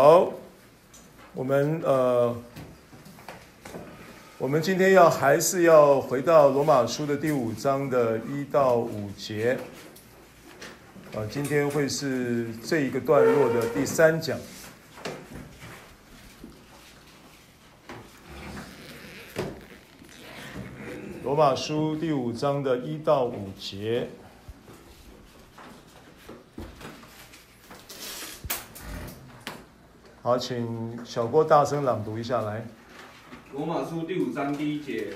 好，我们呃，我们今天要还是要回到罗马书的第五章的一到五节，啊，今天会是这一个段落的第三讲。罗马书第五章的一到五节。好，请小郭大声朗读一下来。罗马书第五章第一节，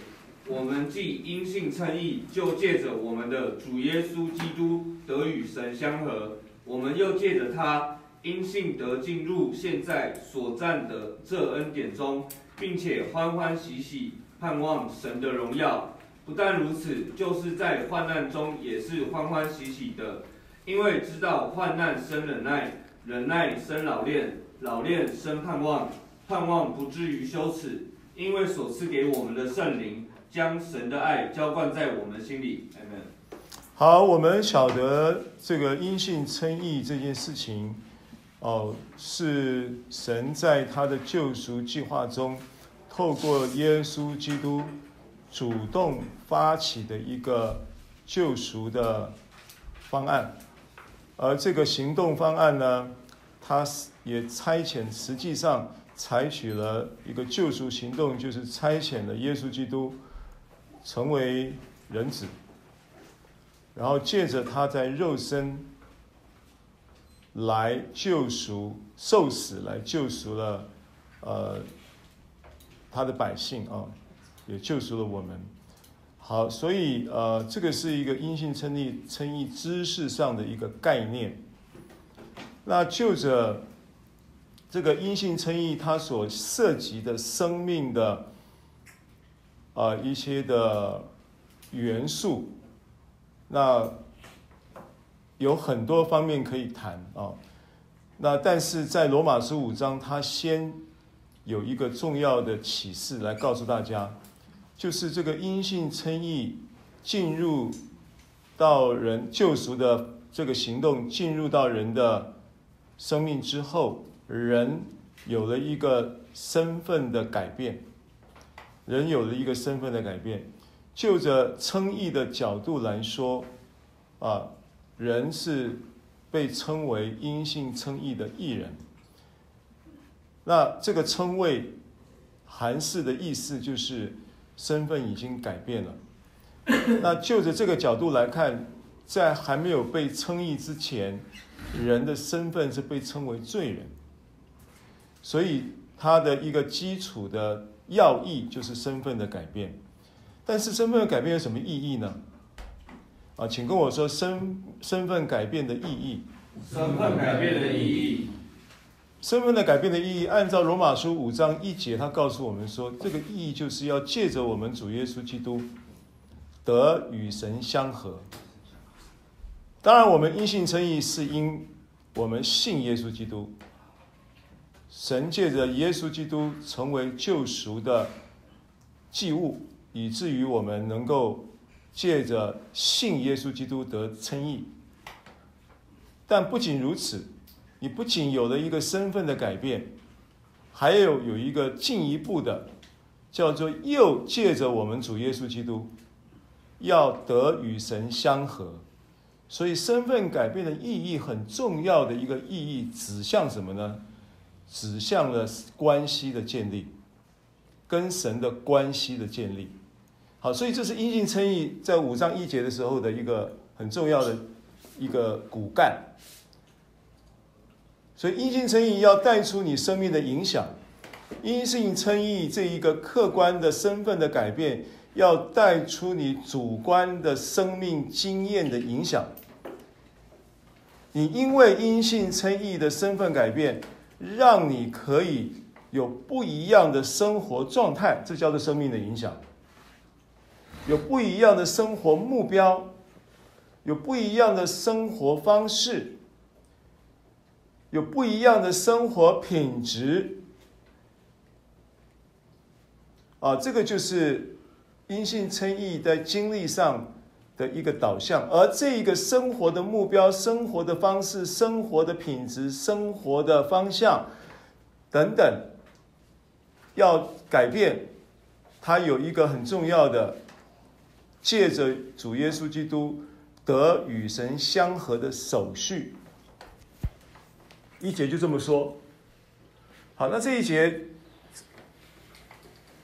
我们既因信称义，就借着我们的主耶稣基督得与神相合；我们又借着他因信得进入现在所占的这恩典中，并且欢欢喜喜盼望神的荣耀。不但如此，就是在患难中也是欢欢喜喜的，因为知道患难生忍耐，忍耐生老练。老练生盼望，盼望不至于羞耻，因为所赐给我们的圣灵将神的爱浇灌在我们心里。Amen。好，我们晓得这个因信称义这件事情，哦，是神在他的救赎计划中，透过耶稣基督主动发起的一个救赎的方案，而这个行动方案呢，他是。也差遣，实际上采取了一个救赎行动，就是差遣了耶稣基督成为人子，然后借着他在肉身来救赎、受死来救赎了呃他的百姓啊，也救赎了我们。好，所以呃这个是一个因信称义、称义知识上的一个概念。那就着。这个阴性称义，它所涉及的生命的啊、一些的元素，那有很多方面可以谈啊、那但是在罗马书五章，它先有一个重要的启示来告诉大家，就是这个阴性称义进入到人救赎的这个行动进入到人的生命之后。人有了一个身份的改变，人有了一个身份的改变。就着称义的角度来说，啊，人是被称为阴性称义的义人。那这个称谓含释的意思就是身份已经改变了。那就着这个角度来看，在还没有被称义之前，人的身份是被称为罪人。所以，他的一个基础的要义就是身份的改变。但是，身份的改变有什么意义呢？啊，请跟我说身身份改变的意义。身份改变的意义。身份的改变的意义，按照罗马书五章一节，他告诉我们说，这个意义就是要借着我们主耶稣基督得与神相和。当然，我们因信称义是因我们信耶稣基督。神借着耶稣基督成为救赎的祭物，以至于我们能够借着信耶稣基督得称义。但不仅如此，你不仅有了一个身份的改变，还有有一个进一步的，叫做又借着我们主耶稣基督要得与神相合。所以身份改变的意义很重要的一个意义指向什么呢？指向了关系的建立，跟神的关系的建立。好，所以这是阴性称义在五章一节的时候的一个很重要的一个骨干。所以阴性称义要带出你生命的影响，阴性称义这一个客观的身份的改变，要带出你主观的生命经验的影响。你因为因信称义的身份改变。让你可以有不一样的生活状态，这叫做生命的影响。有不一样的生活目标，有不一样的生活方式，有不一样的生活品质。啊，这个就是因信称义在经历上的一个导向，而这一个生活的目标、生活的方式、生活的品质、生活的方向，等等，要改变，它有一个很重要的，借着主耶稣基督得与神相合的手续。一节就这么说。好，那这一节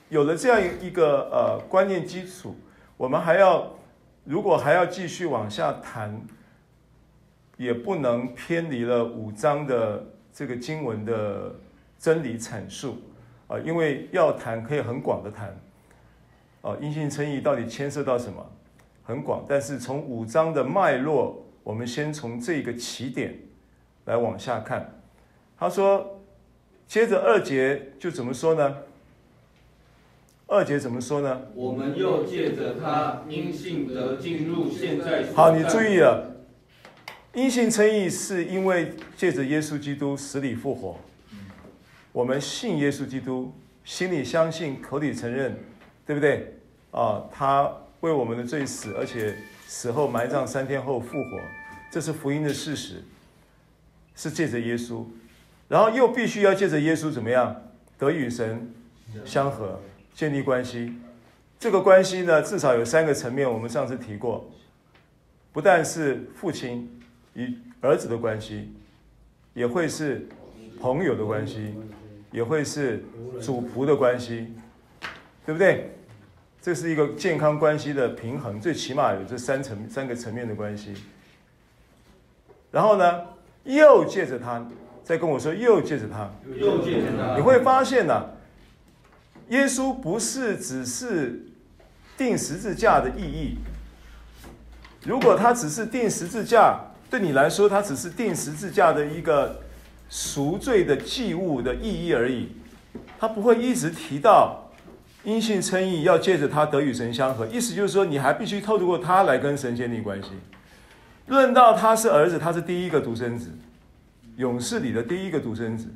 有了这样一个呃观念基础，我们还要如果还要继续往下谈，也不能偏离了五章的这个经文的真理阐述啊，因为要谈可以很广的谈啊，因信称义到底牵涉到什么很广，但是从五章的脉络，我们先从这个起点。来往下看，他说，接着二节就怎么说呢？二节怎么说呢？我们又借着他因信得进入现在。好，你注意了，因信称义是因为借着耶稣基督死里复活，我们信耶稣基督，心里相信，口里承认，对不对？啊，他为我们的罪死，而且死后埋葬，三天后复活，这是福音的事实。是借着耶稣，然后又必须要借着耶稣怎么样得与神相合，建立关系。这个关系呢，至少有三个层面。我们上次提过，不但是父亲与儿子的关系，也会是朋友的关系，也会是主仆的关系，对不对？这是一个健康关系的平衡，最起码有这三层三个层面的关系。然后呢？又借着他，再跟我说，又借着他，又借着他，你会发现呢、啊，耶稣不是只是钉十字架的意义。如果他只是钉十字架，对你来说，他只是钉十字架的一个赎罪的祭物的意义而已，他不会一直提到因信称义要借着他得与神相合。意思就是说，你还必须透过他来跟神建立关系。论到他是儿子，他是第一个独生子，勇士里的第一个独生子。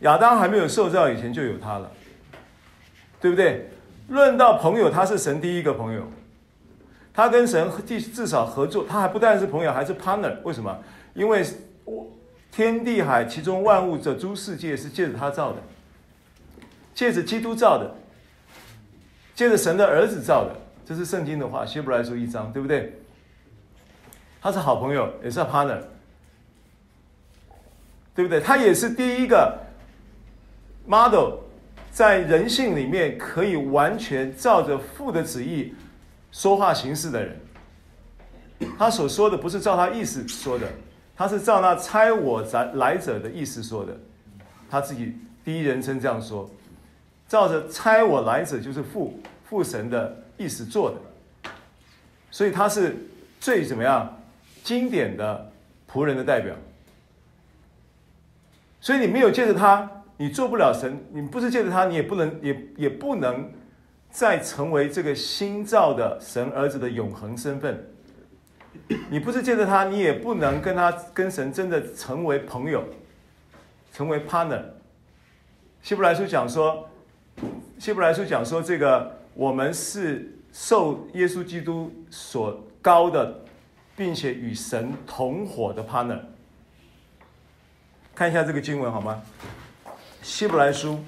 亚当还没有受造以前就有他了，对不对？论到朋友，他是神第一个朋友，他跟神至至少合作，他还不但是朋友，还是 partner。为什么？因为天地海其中万物这诸世界是借着他造的，借着基督造的，借着神的儿子造的，这是圣经的话，希伯来书一章，对不对？他是好朋友，也是 partner，对不对？他也是第一个 model，在人性里面可以完全照着父的旨意说话行事的人。他所说的不是照他意思说的，他是照那差我来者的意思说的。他自己第一人称这样说，照着差我来者就是父父神的意思做的。所以他是最怎么样？经典的仆人的代表，所以你没有借着他，你做不了神。你不是借着他，你也不能，也也不能再成为这个新造的神儿子的永恒身份。你不是借着他，你也不能跟他跟神真的成为朋友，成为 partner。希伯来书讲说，希伯来书讲说，这个我们是受耶稣基督所高的。并且与神同伙的 partner，看一下这个经文好吗？希伯来书，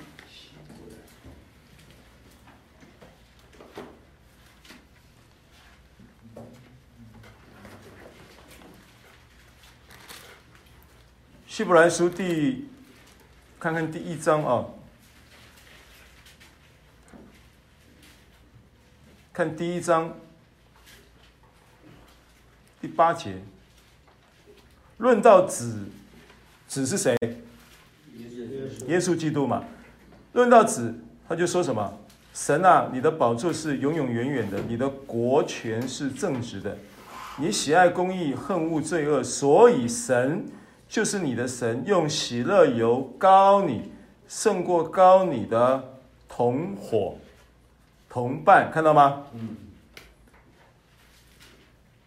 希伯来书第，看看第一章啊，看第一章。第八节，论到子，子是谁？耶稣基督嘛。论到子，他就说什么？神啊，你的宝座是永永远远的，你的国权是正直的，你喜爱公义，恨恶罪恶，所以神就是你的神，用喜乐油膏你，胜过膏你的同伙同伴，看到吗？嗯。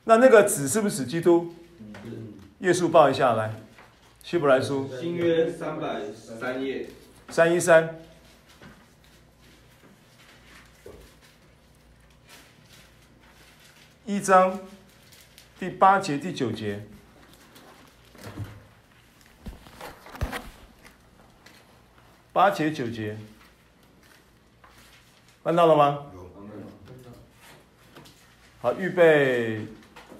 那那个子是不是指基督？耶稣报一下来，希伯来书新约三百三页三一三一章第八节第九节。八节九节，看到了吗？好，预备，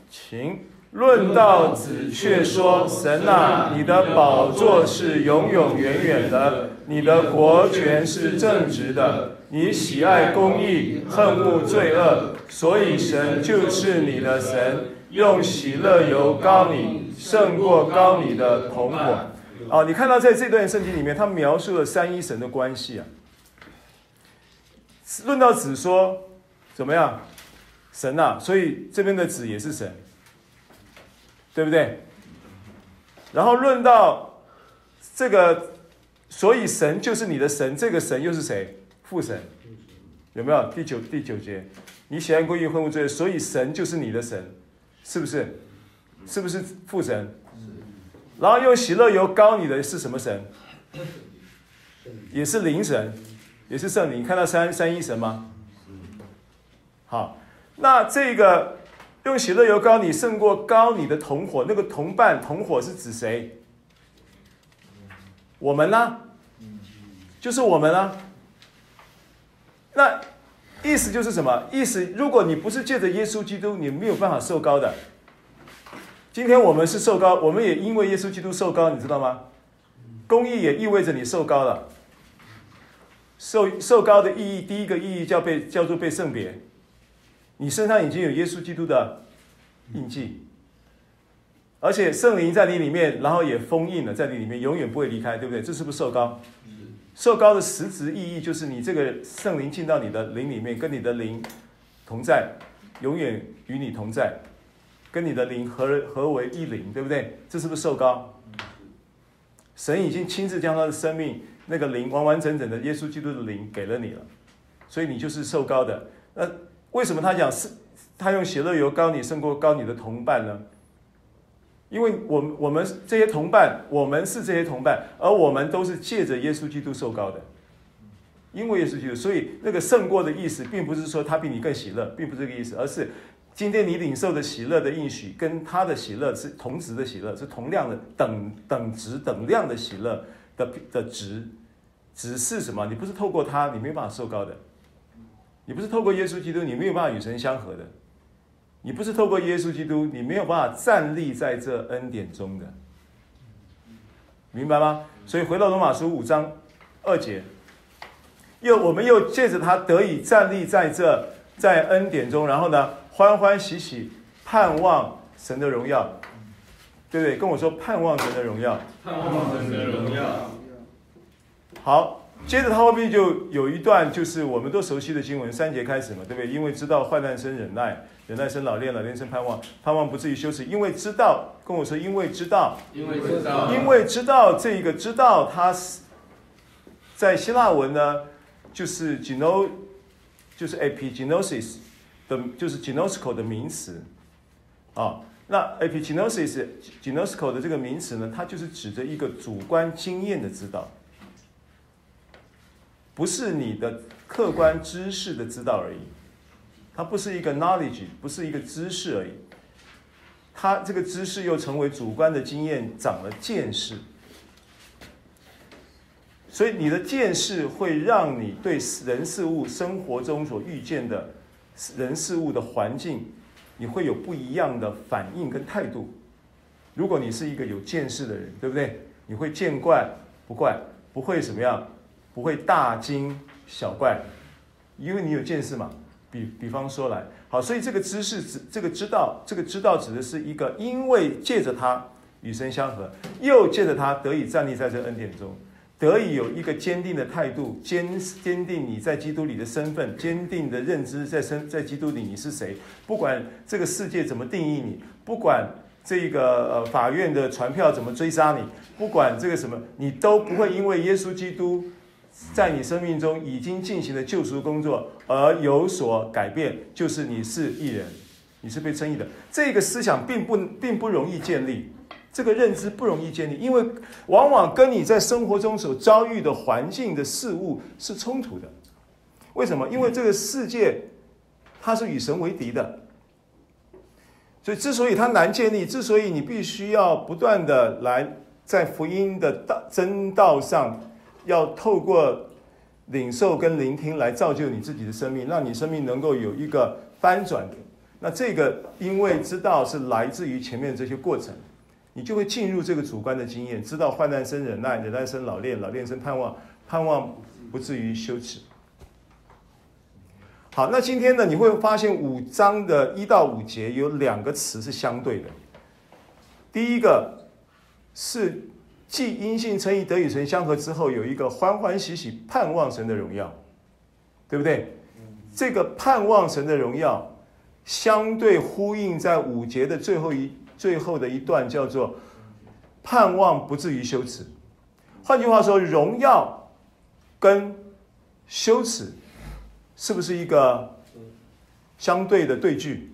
请。论到子，却说：神啊，你的宝座是永永远远的，你的国权是正直的，你喜爱公义，恨恶罪恶，所以神就是你的神，用喜乐油膏你，胜过膏你的同伙。哦，你看到在这段圣经里面，他描述了三一神的关系啊。论到子说怎么样？神啊，所以这边的子也是神。对不对？然后论到这个，所以神就是你的神，这个神又是谁？父神，有没有？第九第九节，你喜爱公义，恨恶罪，所以神就是你的神，是不是？是不是父神？然后用喜乐油膏你的是什么神？也是灵神，也是圣灵。看到三三一神吗？好，那这个。用喜乐油膏你，胜过高你的同伙。那个同伴、同伙是指谁？我们呢？就是我们啊。那意思就是什么？意思，如果你不是借着耶稣基督，你没有办法受膏的。今天我们是受膏，我们也因为耶稣基督受膏，你知道吗？公义也意味着你受膏了。受受膏的意义，第一个意义叫被叫做被圣别。你身上已经有耶稣基督的印记，而且圣灵在你里面，然后也封印了在你里面，永远不会离开，对不对？这是不是受膏？受膏的实质意义就是你这个圣灵进到你的灵里面，跟你的灵同在，永远与你同在，跟你的灵合合为一灵，对不对？这是不是受膏？神已经亲自将他的生命那个灵完完整整的耶稣基督的灵给了你了，所以你就是受膏的。那。为什么他讲是，他用喜乐油膏你胜过膏你的同伴呢？因为我们我们这些同伴，我们是这些同伴，而我们都是借着耶稣基督受膏的。因为耶稣基督，所以那个胜过的意思，并不是说他比你更喜乐，并不是这个意思，而是今天你领受的喜乐的应许，跟他的喜乐是同值的喜乐，是同量的等等值等量的喜乐的的值，只是什么？你不是透过他，你没办法受膏的。你不是透过耶稣基督，你没有办法与神相合的；你不是透过耶稣基督，你没有办法站立在这恩典中的，明白吗？所以回到罗马书五章二节，又我们又借着他得以站立在这在恩典中，然后呢，欢欢喜喜盼望神的荣耀，对不对？跟我说盼望神的荣耀，盼望神的荣耀。好。接着他后面就有一段，就是我们都熟悉的经文，三节开始嘛，对不对？因为知道患难生忍耐，忍耐生老练，老练生盼望，盼望不至于羞耻。因为知道，跟我说，因为知道，因为知道，因为知道这个知道，它是在希腊文呢，就是 geno，就是 epigenosis 的，就是 genosko 的名词啊。那 epigenosis，gnosko 的这个名词呢，它就是指着一个主观经验的知道。不是你的客观知识的知道而已，它不是一个 knowledge，不是一个知识而已，它这个知识又成为主观的经验，长了见识，所以你的见识会让你对人事物生活中所遇见的人事物的环境，你会有不一样的反应跟态度。如果你是一个有见识的人，对不对？你会见怪不怪，不会怎么样。不会大惊小怪，因为你有见识嘛。比比方说来，好，所以这个知识指这个知道，这个知道指的是一个，因为借着他与神相合，又借着他得以站立在这恩典中，得以有一个坚定的态度，坚坚定你在基督里的身份，坚定的认知在身在基督里你是谁。不管这个世界怎么定义你，不管这个呃法院的传票怎么追杀你，不管这个什么，你都不会因为耶稣基督。在你生命中已经进行了救赎工作而有所改变，就是你是义人，你是被称义的。这个思想并不并不容易建立，这个认知不容易建立，因为往往跟你在生活中所遭遇的环境的事物是冲突的。为什么？因为这个世界它是与神为敌的，所以之所以它难建立，之所以你必须要不断的来在福音的道真道上。要透过领受跟聆听来造就你自己的生命，让你生命能够有一个翻转。那这个因为知道是来自于前面这些过程，你就会进入这个主观的经验，知道患难生忍耐，忍耐生老练，老练生盼望，盼望不至于羞耻。好，那今天呢，你会发现五章的一到五节有两个词是相对的。第一个是既因信称义得与神相合之后，有一个欢欢喜喜盼望神的荣耀，对不对？这个盼望神的荣耀，相对呼应在五节的最后一最后的一段，叫做盼望不至于羞耻。换句话说，荣耀跟羞耻。是不是一个相对的对句？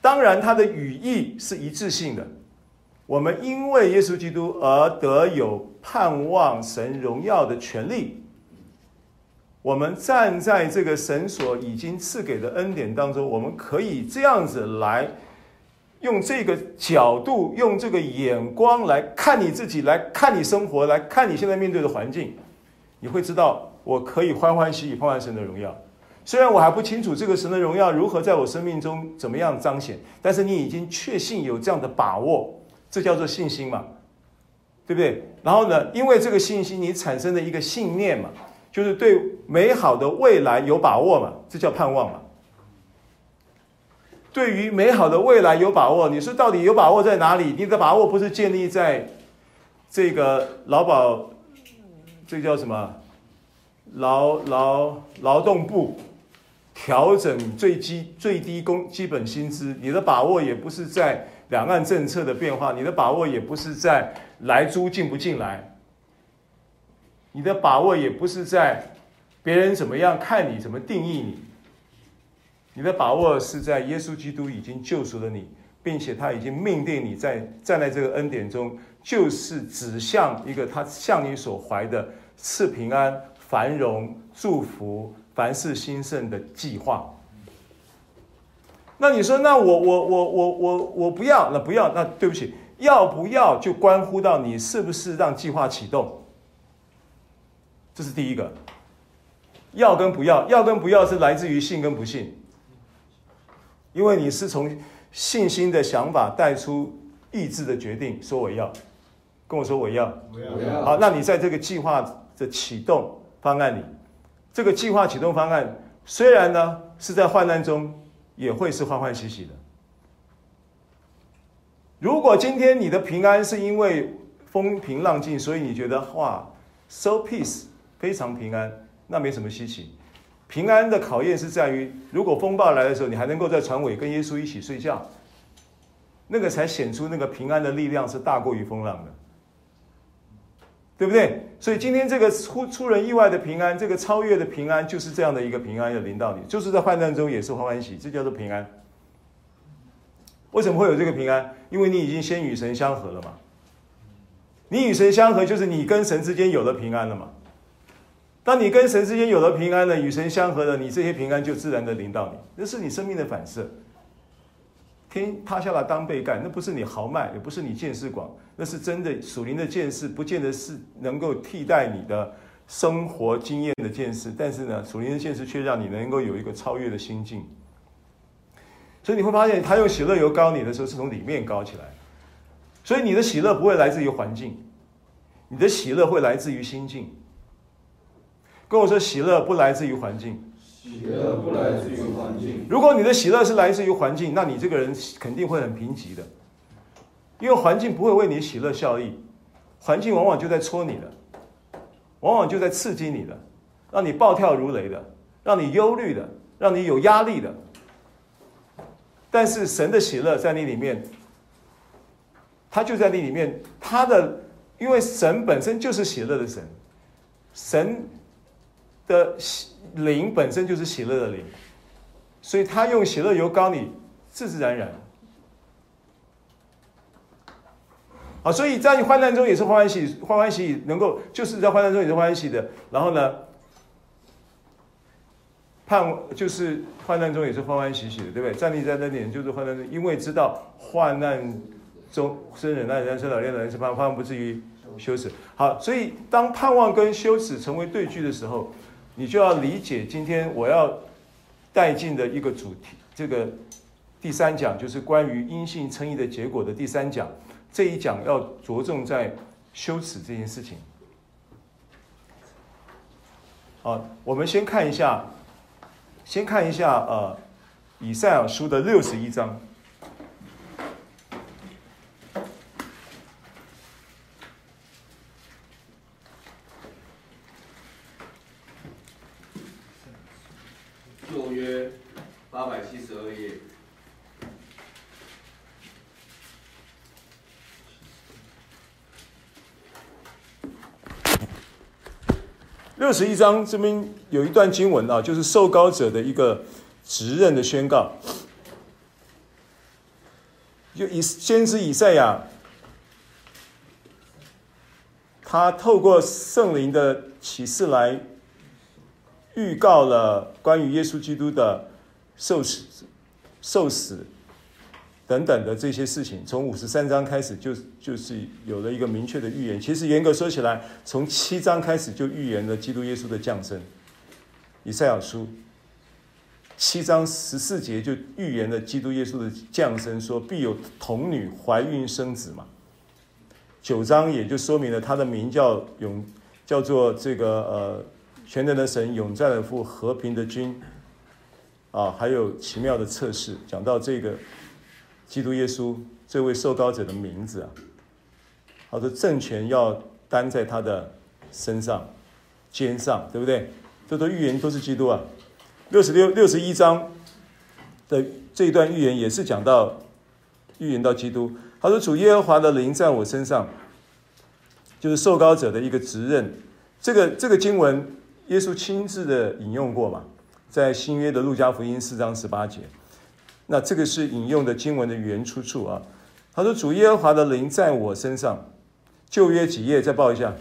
当然，它的语义是一致性的。我们因为耶稣基督而得有盼望神荣耀的权利。我们站在这个神所已经赐给的恩典当中，我们可以这样子来用这个角度、用这个眼光来看你自己，来看你生活，来看你现在面对的环境，你会知道。我可以欢欢喜喜盼望神的荣耀，虽然我还不清楚这个神的荣耀如何在我生命中怎么样彰显，但是你已经确信有这样的把握，这叫做信心嘛，对不对？然后呢，因为这个信心，你产生的一个信念嘛，就是对美好的未来有把握嘛，这叫盼望嘛。对于美好的未来有把握，你说到底有把握在哪里？你的把握不是建立在这个劳保，这叫什么？劳劳劳动部调整最基最低工基本薪资，你的把握也不是在两岸政策的变化，你的把握也不是在来租进不进来，你的把握也不是在别人怎么样看你，怎么定义你，你的把握是在耶稣基督已经救赎了你，并且他已经命定你在站在这个恩典中，就是指向一个他向你所怀的赐平安。繁荣、祝福、凡事兴盛的计划。那你说，那我我我我我我不要，那不要，那对不起，要不要就关乎到你是不是让计划启动。这是第一个。要跟不要，要跟不要是来自于信跟不信，因为你是从信心的想法带出意志的决定，说我要，跟我说我要，我要。好，那你在这个计划的启动。方案里，这个计划启动方案虽然呢是在患难中，也会是欢欢喜喜的。如果今天你的平安是因为风平浪静，所以你觉得哇，so peace 非常平安，那没什么稀奇。平安的考验是在于，如果风暴来的时候，你还能够在船尾跟耶稣一起睡觉，那个才显出那个平安的力量是大过于风浪的。对不对？所以今天这个出出人意外的平安，这个超越的平安，就是这样的一个平安要临到你，就是在患难中也是欢欢喜，这叫做平安。为什么会有这个平安？因为你已经先与神相合了嘛。你与神相合，就是你跟神之间有了平安了嘛。当你跟神之间有了平安了，与神相合了，你这些平安就自然的临到你，那是你生命的反射。天塌下来当被盖，那不是你豪迈，也不是你见识广，那是真的属灵的见识，不见得是能够替代你的生活经验的见识。但是呢，属灵的见识却让你能够有一个超越的心境。所以你会发现，他用喜乐油膏你的时候，是从里面膏起来。所以你的喜乐不会来自于环境，你的喜乐会来自于心境。跟我说，喜乐不来自于环境。喜乐不来自于环境。如果你的喜乐是来自于环境，那你这个人肯定会很贫瘠的，因为环境不会为你喜乐效益，环境往往就在戳你的，往往就在刺激你的，让你暴跳如雷的，让你忧虑的，让你有压力的。但是神的喜乐在你里面，他就在你里面，他的，因为神本身就是喜乐的神，神的喜。灵本身就是喜乐的灵，所以他用喜乐油膏你，自自然然。好，所以在你患难中也是欢欢喜，欢欢喜喜，能够就是在患难中也是欢欢喜的。然后呢，盼就是患难中也是欢欢喜喜的，对不对？站立在那点就是患难中，因为知道患难中生忍耐，人生老练，的人，是盼望，盼不至于羞耻。好，所以当盼望跟羞耻成为对句的时候，你就要理解今天我要带进的一个主题。这个第三讲就是关于因信称义的结果的第三讲，这一讲要着重在羞耻这件事情。好，我们先看一下，先看一下呃，以赛亚书的六十一章。旧约八百七十二页。六十一章这边有一段经文啊，就是受膏者的一个职任的宣告。就以先知以赛亚，他透过圣灵的启示来预告了关于耶稣基督的受死、受死。等等的这些事情，从五十三章开始就就是有了一个明确的预言。其实严格说起来，从七章开始就预言了基督耶稣的降生。以赛亚书七章十四节就预言了基督耶稣的降生，说必有童女怀孕生子嘛。九章也就说明了他的名叫永，叫做这个呃全能的神永在的父和平的君啊，还有奇妙的测试，讲到这个。基督耶稣这位受膏者的名字啊，他说政权要担在他的身上、肩上，对不对？这都预言都是基督啊。六十六、六十一章的这一段预言也是讲到预言到基督。他说：“主耶和华的灵在我身上，就是受膏者的一个职任。”这个这个经文，耶稣亲自的引用过嘛，在新约的路加福音四章十八节。那这个是引用的经文的原出处啊。他说：“主耶和华的灵在我身上。”旧约几页？再报一下。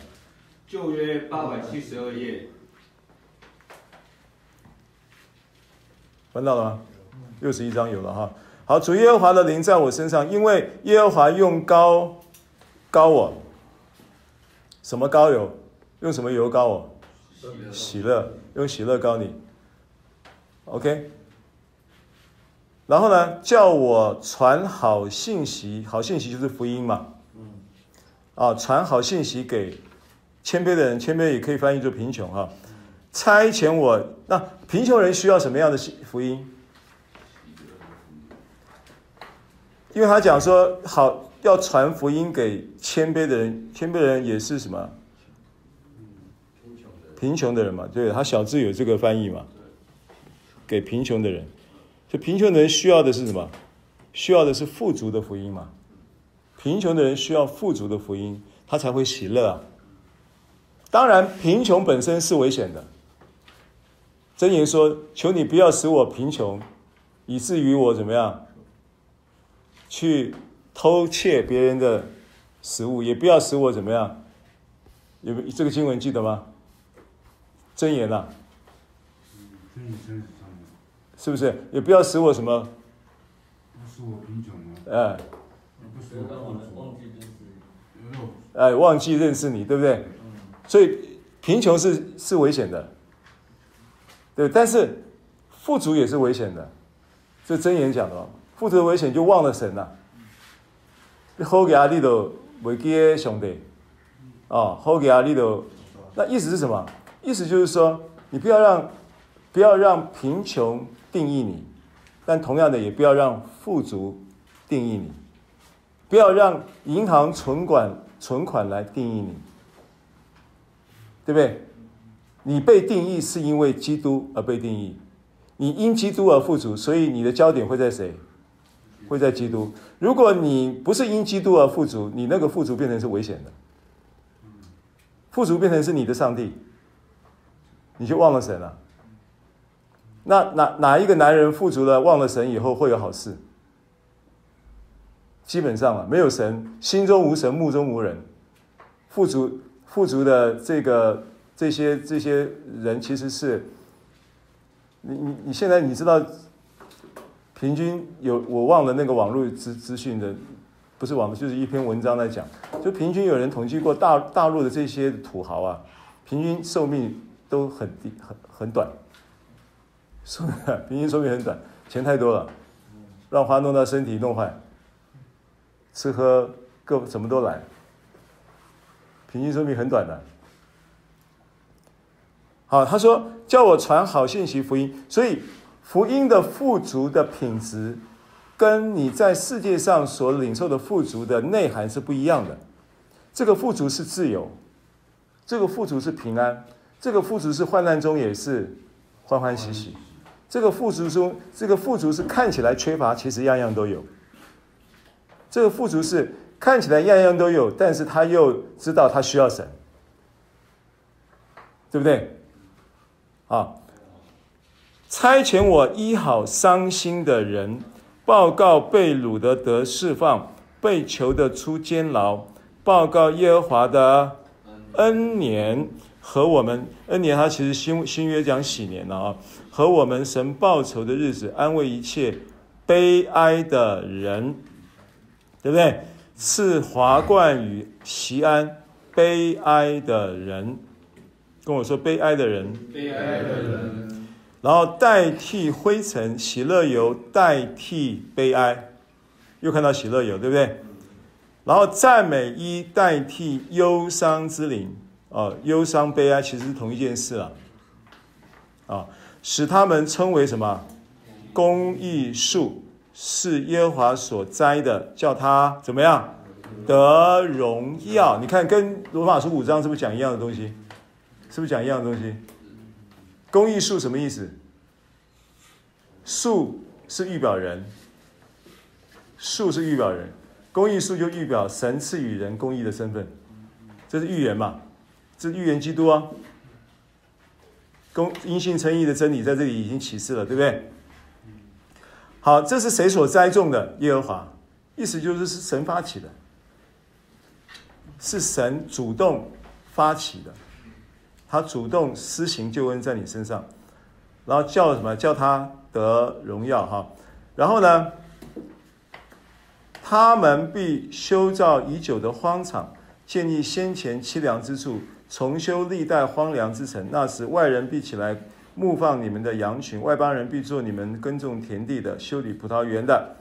旧约八百七十二页。翻到了吗？六十一章有了哈。好，主耶和华的灵在我身上，因为耶和华用膏膏我。什么膏油？用什么油膏我？喜乐，用喜乐膏你。OK。然后呢，叫我传好信息，好信息就是福音嘛。啊，传好信息给谦卑的人，谦卑也可以翻译作贫穷哈。差遣我，那贫穷人需要什么样的福音？因为他讲说，好要传福音给谦卑的人，谦卑的人也是什么？贫穷的人嘛，对，他小字有这个翻译嘛，给贫穷的人。就贫穷的人需要的是什么？需要的是富足的福音嘛。贫穷的人需要富足的福音，他才会喜乐啊。当然，贫穷本身是危险的。箴言说：“求你不要使我贫穷，以至于我怎么样，去偷窃别人的食物，也不要使我怎么样。”有这个经文记得吗？箴言啊。是不是？也不要使我什么？不使我贫穷啊！哎，不使我忘记认识你。哎，忘记认识你，对不对？所以贫穷是是危险的，对。但是富足也是危险的，这真言讲的哦。富足的危险就忘了神了。好给阿力都未记兄弟，哦，好给阿力都，那意思是什么？意思就是说，你不要让，不要让贫穷。定义你，但同样的也不要让富足定义你，不要让银行存款存款来定义你，对不对？你被定义是因为基督而被定义，你因基督而富足，所以你的焦点会在谁？会在基督。如果你不是因基督而富足，你那个富足变成是危险的，富足变成是你的上帝，你就忘了神了。那哪哪一个男人富足了，忘了神以后会有好事？基本上啊，没有神，心中无神，目中无人。富足富足的这个这些这些人，其实是你你你现在你知道，平均有我忘了那个网络资资讯的不是网络，就是一篇文章在讲，就平均有人统计过大大陆的这些土豪啊，平均寿命都很低，很很短，寿命 平均寿命很短，钱太多了，让花弄到身体弄坏，吃喝各什么都来，平均寿命很短的。好，他说叫我传好信息福音，所以福音的富足的品质，跟你在世界上所领受的富足的内涵是不一样的。这个富足是自由，这个富足是平安，这个富足是患难中也是欢欢喜喜。这个富足中，这个富足是看起来缺乏，其实样样都有。这个富足是看起来样样都有，但是他又知道他需要神，对不对？啊！差遣我医好伤心的人，报告被掳的得释放，被囚的出监牢，报告耶和华的恩年和我们恩年，他其实新新约讲喜年了啊，和我们神报仇的日子，安慰一切悲哀的人，对不对？赐华冠与锡安，悲哀的人。跟我说悲哀的人，悲哀的人，然后代替灰尘，喜乐油代替悲哀，又看到喜乐油，对不对？然后赞美衣代替忧伤之灵，哦，忧伤悲哀其实是同一件事啊，啊，使他们称为什么？公义树是耶和华所栽的，叫他怎么样？得荣耀。你看，跟罗马书五章是不是讲一样的东西？是不是讲一样的东西？公义树什么意思？树是预表人，树是预表人，公义树就预表神赐予人公义的身份，这是预言嘛？这预言基督啊！公因信称义的真理在这里已经启示了，对不对？好，这是谁所栽种的？耶和华，意思就是是神发起的，是神主动发起的。他主动施行救恩在你身上，然后叫什么？叫他得荣耀哈。然后呢，他们必修造已久的荒场，建立先前凄凉之处，重修历代荒凉之城。那时外人必起来牧放你们的羊群，外邦人必做你们耕种田地的、修理葡萄园的。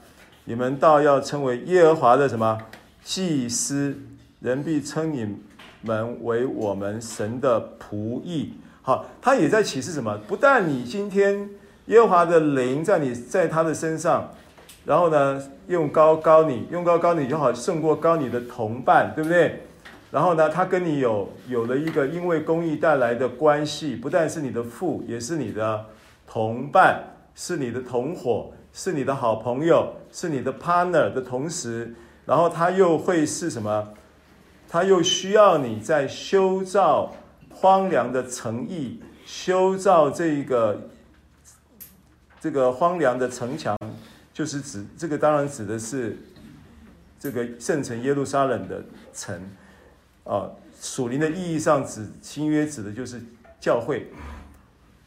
你们倒要称为耶和华的什么祭司？人必称你。们为我们神的仆役，好，他也在启示什么？不但你今天耶和华的灵在你在他的身上，然后呢，用膏膏你，用膏膏你就好胜过膏你的同伴，对不对？然后呢，他跟你有有了一个因为公益带来的关系，不但是你的父，也是你的同伴，是你的同伙，是你的好朋友，是你的 partner 的同时，然后他又会是什么？他又需要你在修造荒凉的城邑，修造这个这个荒凉的城墙，就是指这个当然指的是这个圣城耶路撒冷的城啊。属灵的意义上指新约指的就是教会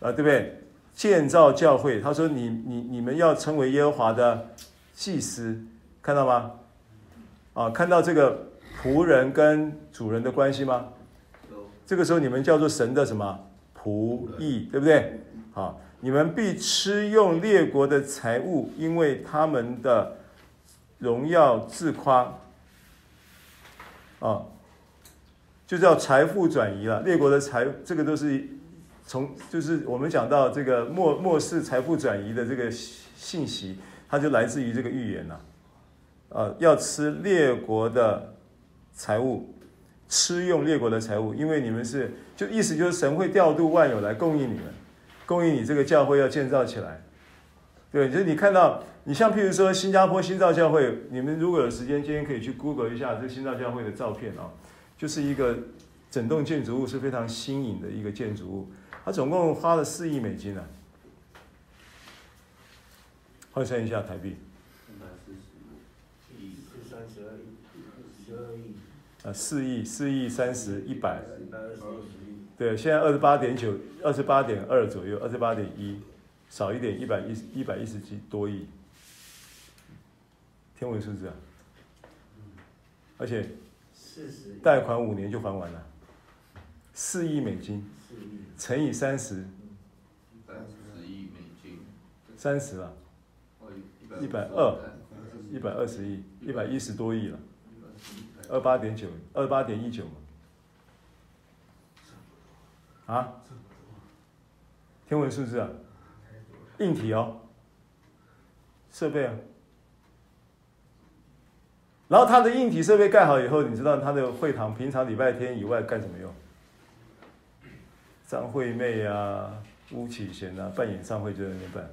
啊，对不对？建造教会，他说你你你们要成为耶和华的祭司，看到吗？啊，看到这个。仆人跟主人的关系吗？这个时候你们叫做神的什么仆役，对不对？啊，你们必吃用列国的财物，因为他们的荣耀自夸。啊，就叫财富转移了。列国的财，这个都是从就是我们讲到这个末末世财富转移的这个信息，它就来自于这个预言了。啊，要吃列国的。财物，吃用列国的财物，因为你们是，就意思就是神会调度万有来供应你们，供应你这个教会要建造起来。对，就是你看到，你像譬如说新加坡新造教会，你们如果有时间，今天可以去 Google 一下这新造教会的照片啊，就是一个整栋建筑物是非常新颖的一个建筑物，它总共花了四亿美金呢、啊，换算一下台币。啊，四亿、四亿三十一百，对，现在二十八点九，二十八点二左右，二十八点一，少一点，一百一十一百一十几多亿，天文数字啊，而且贷款五年就还完了，四亿美金。四亿，乘以三十，三十亿美金，三十了，哦，一百二，一百二十亿，一百一十多亿了，二八点九，二八点一九嘛，啊，天文数字啊，硬体哦，设备啊。然后他的硬体设备盖好以后，你知道他的会堂平常礼拜天以外干什么用？张惠妹啊、巫启贤啊，办演唱会就在那边办。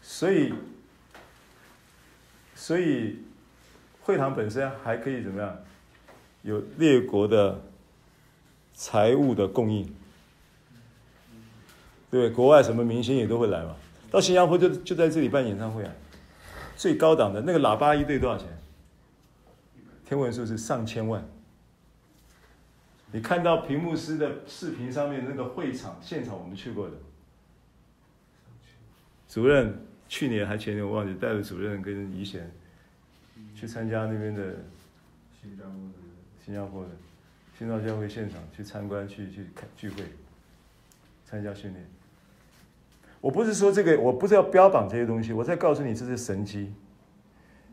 所以，所以会堂本身还可以怎么样？有列国的财务的供应，对，国外什么明星也都会来嘛。到新加坡就就在这里办演唱会啊。最高档的那个喇叭一对多少钱？天文数是上千万。你看到屏幕师的视频上面那个会场现场，我们去过的。主任去年还前年我忘记带着主任跟怡贤去参加那边的新加坡的新加坡的新道教会现场去参观去去看聚会，参加训练。我不是说这个，我不是要标榜这些东西，我在告诉你这是神迹。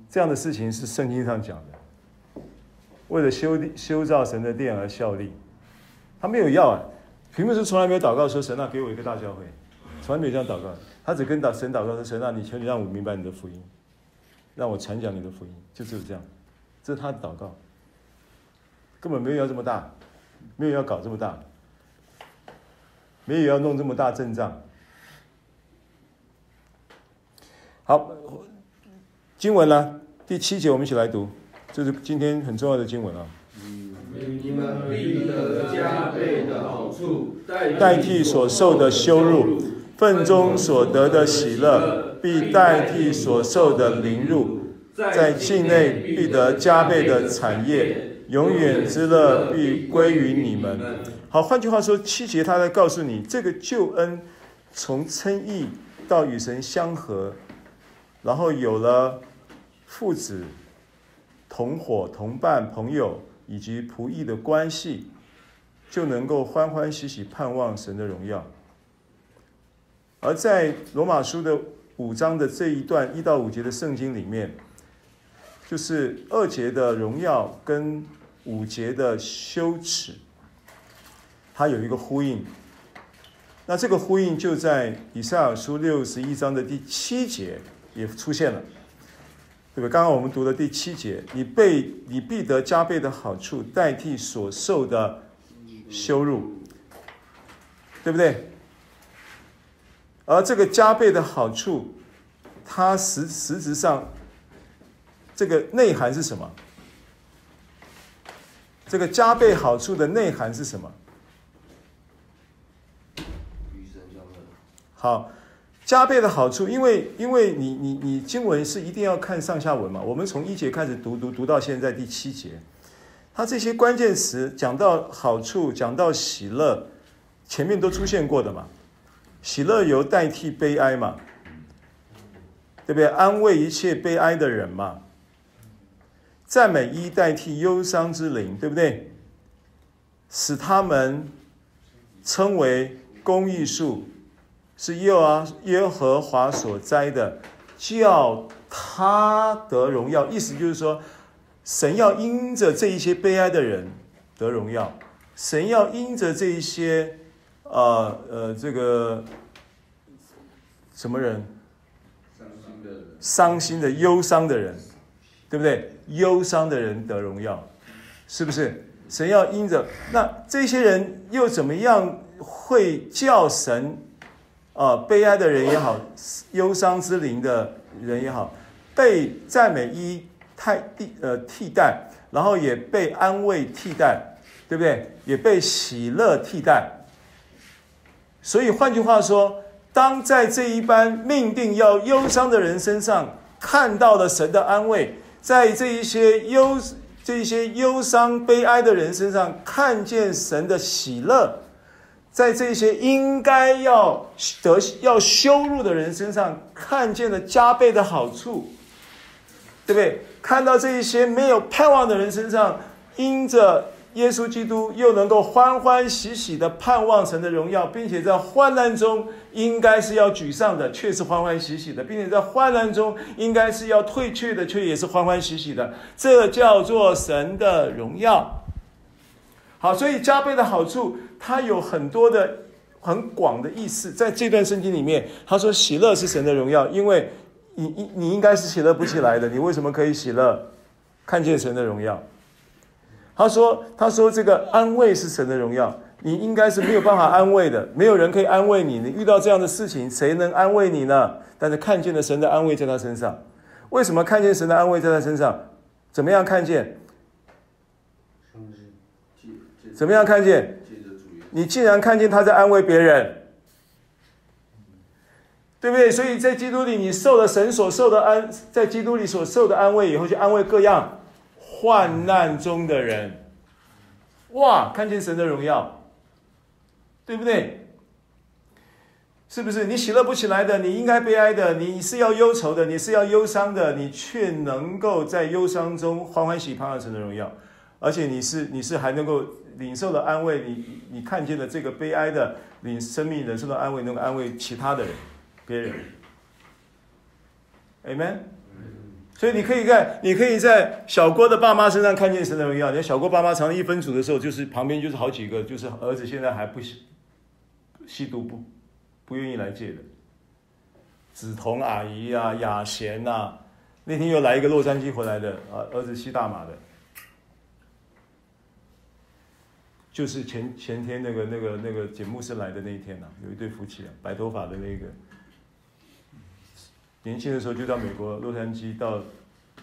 这样的事情是圣经上讲的，为了修修造神的殿而效力。他没有要啊，屏幕师从来没有祷告说神啊给我一个大教会，从来没有这样祷告。他只跟神祷告说神啊，你求你让我明白你的福音，让我传讲你的福音，就只有这样。这是他的祷告，根本没有要这么大，没有要搞这么大，没有要弄这么大阵仗。好，经文呢？第七节，我们一起来读，这是今天很重要的经文啊。你们必得加倍的好处，代替所受的羞辱，份中所得的喜乐，必代替所受的凌辱，在境内必得加倍的产业，永远之乐必归于你们。好，换句话说，七节他在告诉你，这个救恩从称义到与神相合。然后有了父子、同伙、同伴、朋友以及仆役的关系，就能够欢欢喜喜盼望神的荣耀。而在罗马书的五章的这一段一到五节的圣经里面，就是二节的荣耀跟五节的羞耻，它有一个呼应。那这个呼应就在以赛亚书六十一章的第七节。也出现了，对吧？刚刚我们读的第七节，你被你必得加倍的好处，代替所受的羞辱，对不对？而这个加倍的好处，它实实质上，这个内涵是什么？这个加倍好处的内涵是什么？好。加倍的好处，因为因为你你你经文是一定要看上下文嘛。我们从一节开始读读读到现在第七节，它这些关键词讲到好处，讲到喜乐，前面都出现过的嘛。喜乐由代替悲哀嘛，对不对？安慰一切悲哀的人嘛。赞美一代替忧伤之灵，对不对？使他们称为公义树。是耶和耶和华所栽的，叫他得荣耀。意思就是说，神要因着这一些悲哀的人得荣耀，神要因着这一些，呃呃，这个什么人？伤心的，伤心的、忧伤的人，对不对？忧伤的人得荣耀，是不是？神要因着那这些人又怎么样会叫神？啊、呃，悲哀的人也好，忧伤之灵的人也好，被赞美一太替呃替代，然后也被安慰替代，对不对？也被喜乐替代。所以换句话说，当在这一班命定要忧伤的人身上看到了神的安慰，在这一些忧这一些忧伤悲哀的人身上看见神的喜乐。在这些应该要得要羞辱的人身上，看见了加倍的好处，对不对？看到这一些没有盼望的人身上，因着耶稣基督又能够欢欢喜喜的盼望神的荣耀，并且在患难中应该是要沮丧的，却是欢欢喜喜的，并且在患难中应该是要退却的，却也是欢欢喜喜的。这叫做神的荣耀。好，所以加倍的好处，它有很多的很广的意思。在这段圣经里面，他说喜乐是神的荣耀，因为你你你应该是喜乐不起来的，你为什么可以喜乐？看见神的荣耀。他说他说这个安慰是神的荣耀，你应该是没有办法安慰的，没有人可以安慰你。你遇到这样的事情，谁能安慰你呢？但是看见了神的安慰在他身上，为什么看见神的安慰在他身上？怎么样看见？怎么样看见？你竟然看见他在安慰别人，对不对？所以在基督里，你受了神所受的安，在基督里所受的安慰以后，去安慰各样患难中的人。哇，看见神的荣耀，对不对？是不是？你喜乐不起来的，你应该悲哀的，你是要忧愁的，你是要忧伤的，你却能够在忧伤中欢欢喜喜盼望神的荣耀，而且你是你是还能够。领受了安慰，你你看见了这个悲哀的，领生命人生的安慰，能够安慰其他的人，别人，Amen。所以你可以在你可以在小郭的爸妈身上看见神的荣耀。你看小郭爸妈常一分组的时候，就是旁边就是好几个，就是儿子现在还不吸吸毒不不愿意来戒的，梓彤阿姨啊，雅贤呐，那天又来一个洛杉矶回来的啊，儿子吸大麻的。就是前前天那个那个那个节目师来的那一天呐、啊，有一对夫妻啊，白头发的那个，年轻的时候就到美国洛杉矶到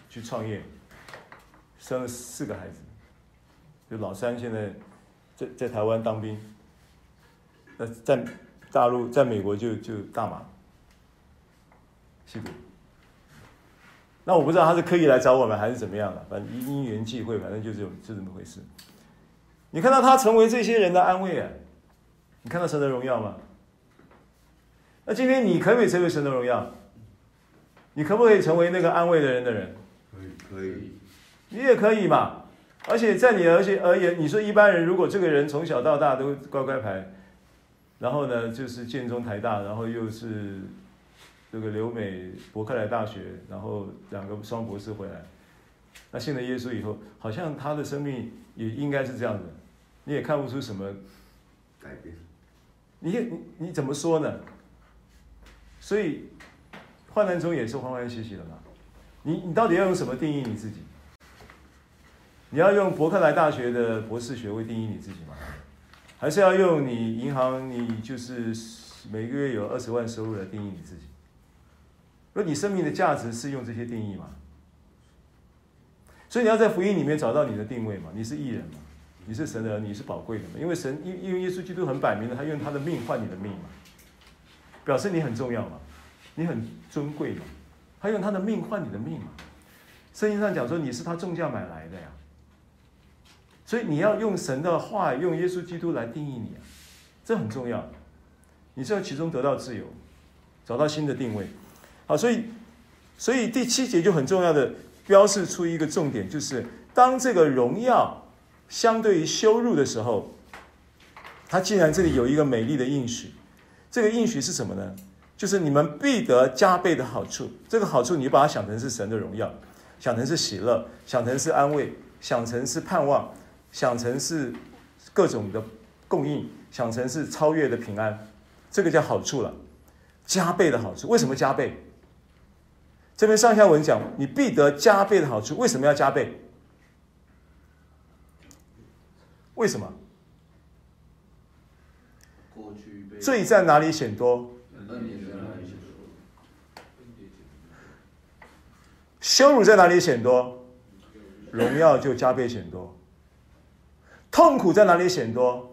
去创业，生了四个孩子，就老三现在在在台湾当兵，那在大陆在美国就就大麻吸毒，那我不知道他是刻意来找我们还是怎么样的，反正因缘际会，反正就是有就这么回事。你看到他成为这些人的安慰啊？你看到神的荣耀吗？那今天你可不可以成为神的荣耀？你可不可以成为那个安慰的人的人？可以，可以。你也可以嘛。而且在你而且而言，你说一般人如果这个人从小到大都乖乖牌，然后呢就是建中台大，然后又是这个留美伯克莱大学，然后两个双博士回来，那信了耶稣以后，好像他的生命也应该是这样的。你也看不出什么改变，你你你怎么说呢？所以患难中也是欢欢喜喜的嘛。你你到底要用什么定义你自己？你要用伯克莱大学的博士学位定义你自己吗？还是要用你银行你就是每个月有二十万收入来定义你自己？而你生命的价值是用这些定义吗？所以你要在福音里面找到你的定位嘛？你是艺人嘛？你是神的，你是宝贵的嘛？因为神，因因为耶稣基督很摆明了，他用他的命换你的命嘛，表示你很重要嘛，你很尊贵嘛，他用他的命换你的命嘛。圣经上讲说你是他重价买来的呀，所以你要用神的话，用耶稣基督来定义你啊，这很重要。你是要其中得到自由，找到新的定位。好，所以所以第七节就很重要的标示出一个重点，就是当这个荣耀。相对于羞辱的时候，他竟然这里有一个美丽的应许，这个应许是什么呢？就是你们必得加倍的好处。这个好处，你把它想成是神的荣耀，想成是喜乐，想成是安慰，想成是盼望，想成是各种的供应，想成是超越的平安。这个叫好处了，加倍的好处。为什么加倍？这边上下文讲，你必得加倍的好处。为什么要加倍？为什么？罪在哪里显多？羞辱在哪里显多？荣耀就加倍显多。痛苦在哪里显多？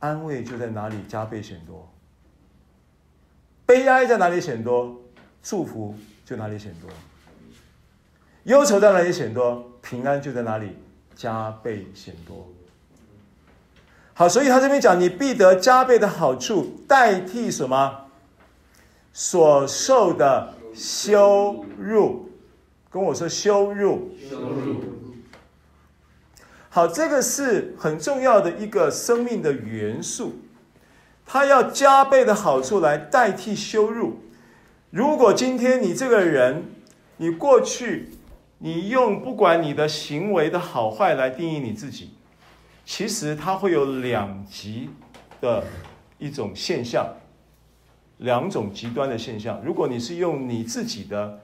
安慰就在哪里加倍显多。悲哀在哪里显多？祝福就哪里显多。忧愁在哪里显多？平安就在哪里加倍显多。好，所以他这边讲，你必得加倍的好处，代替什么？所受的羞辱，跟我说羞辱。羞辱。好，这个是很重要的一个生命的元素，它要加倍的好处来代替羞辱。如果今天你这个人，你过去你用不管你的行为的好坏来定义你自己，其实它会有两极的一种现象，两种极端的现象。如果你是用你自己的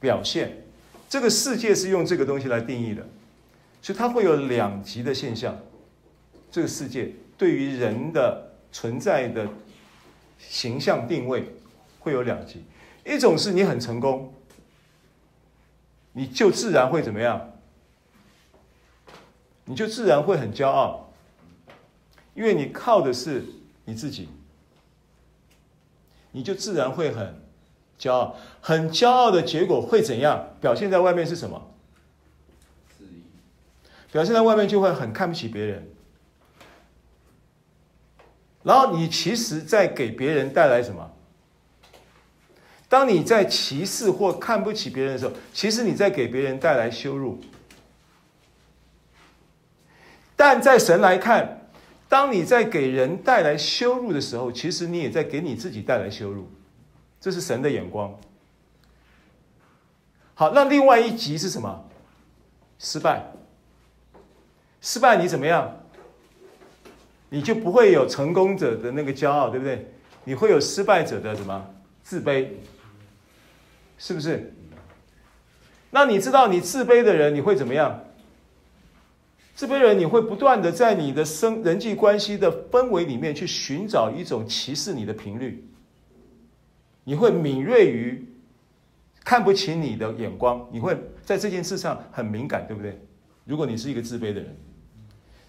表现，这个世界是用这个东西来定义的。所以它会有两极的现象，这个世界对于人的存在的形象定位会有两极，一种是你很成功，你就自然会怎么样？你就自然会很骄傲，因为你靠的是你自己，你就自然会很骄傲，很骄傲的结果会怎样？表现在外面是什么？表现在外面就会很看不起别人，然后你其实在给别人带来什么？当你在歧视或看不起别人的时候，其实你在给别人带来羞辱。但在神来看，当你在给人带来羞辱的时候，其实你也在给你自己带来羞辱，这是神的眼光。好，那另外一极是什么？失败。失败你怎么样？你就不会有成功者的那个骄傲，对不对？你会有失败者的什么自卑？是不是？那你知道你自卑的人你会怎么样？自卑人你会不断的在你的生人际关系的氛围里面去寻找一种歧视你的频率，你会敏锐于看不起你的眼光，你会在这件事上很敏感，对不对？如果你是一个自卑的人。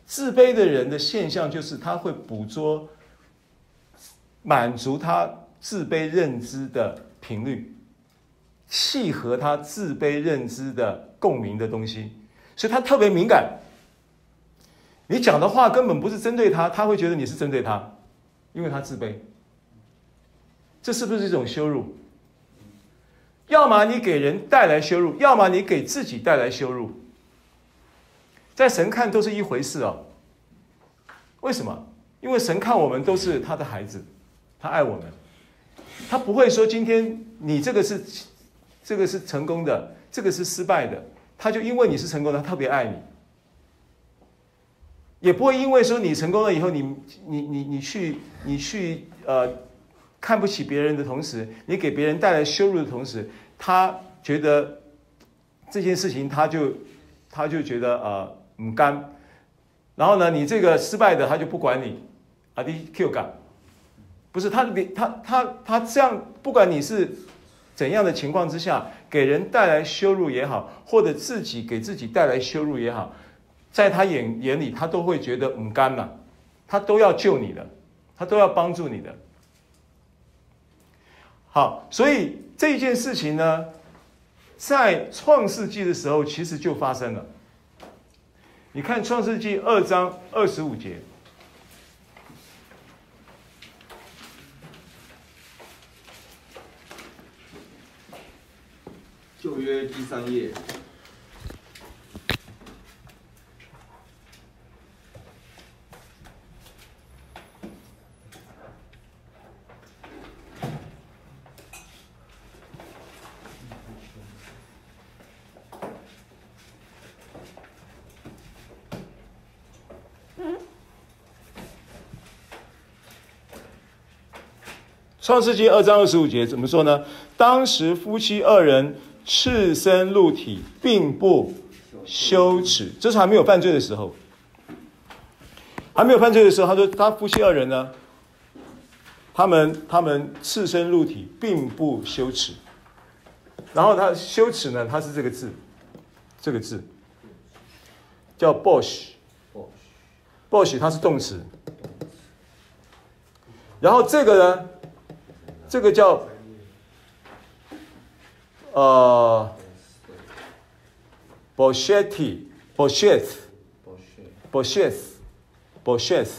自卑的人的现象就是他会捕捉、满足他自卑认知的频率，契合他自卑认知的共鸣的东西，所以他特别敏感。你讲的话根本不是针对他，他会觉得你是针对他，因为他自卑。这是不是一种羞辱？要么你给人带来羞辱，要么你给自己带来羞辱。在神看都是一回事哦。为什么？因为神看我们都是他的孩子，他爱我们，他不会说今天你这个是这个是成功的，这个是失败的，他就因为你是成功的，他特别爱你，也不会因为说你成功了以后，你你你你去你去呃看不起别人的同时，你给别人带来羞辱的同时，他觉得这件事情他就他就觉得呃。很干，然后呢，你这个失败的他就不管你，啊，你 Q 感，不是他，你他他他这样，不管你是怎样的情况之下，给人带来羞辱也好，或者自己给自己带来羞辱也好，在他眼眼里，他都会觉得很干了，他都要救你的，他都要帮助你的。好，所以这件事情呢，在创世纪的时候，其实就发生了。你看《创世纪》二章二十五节，旧约第三页。创世纪二章二十五节怎么说呢？当时夫妻二人赤身露体，并不羞耻。这是还没有犯罪的时候，还没有犯罪的时候，他说他夫妻二人呢，他们他们赤身露体，并不羞耻。然后他羞耻呢，他是这个字，这个字叫 bosh，bosh，bosh，它是动词。然后这个呢？这个叫呃 b o s h e t i b o s h e t b o s h e t b o s h e t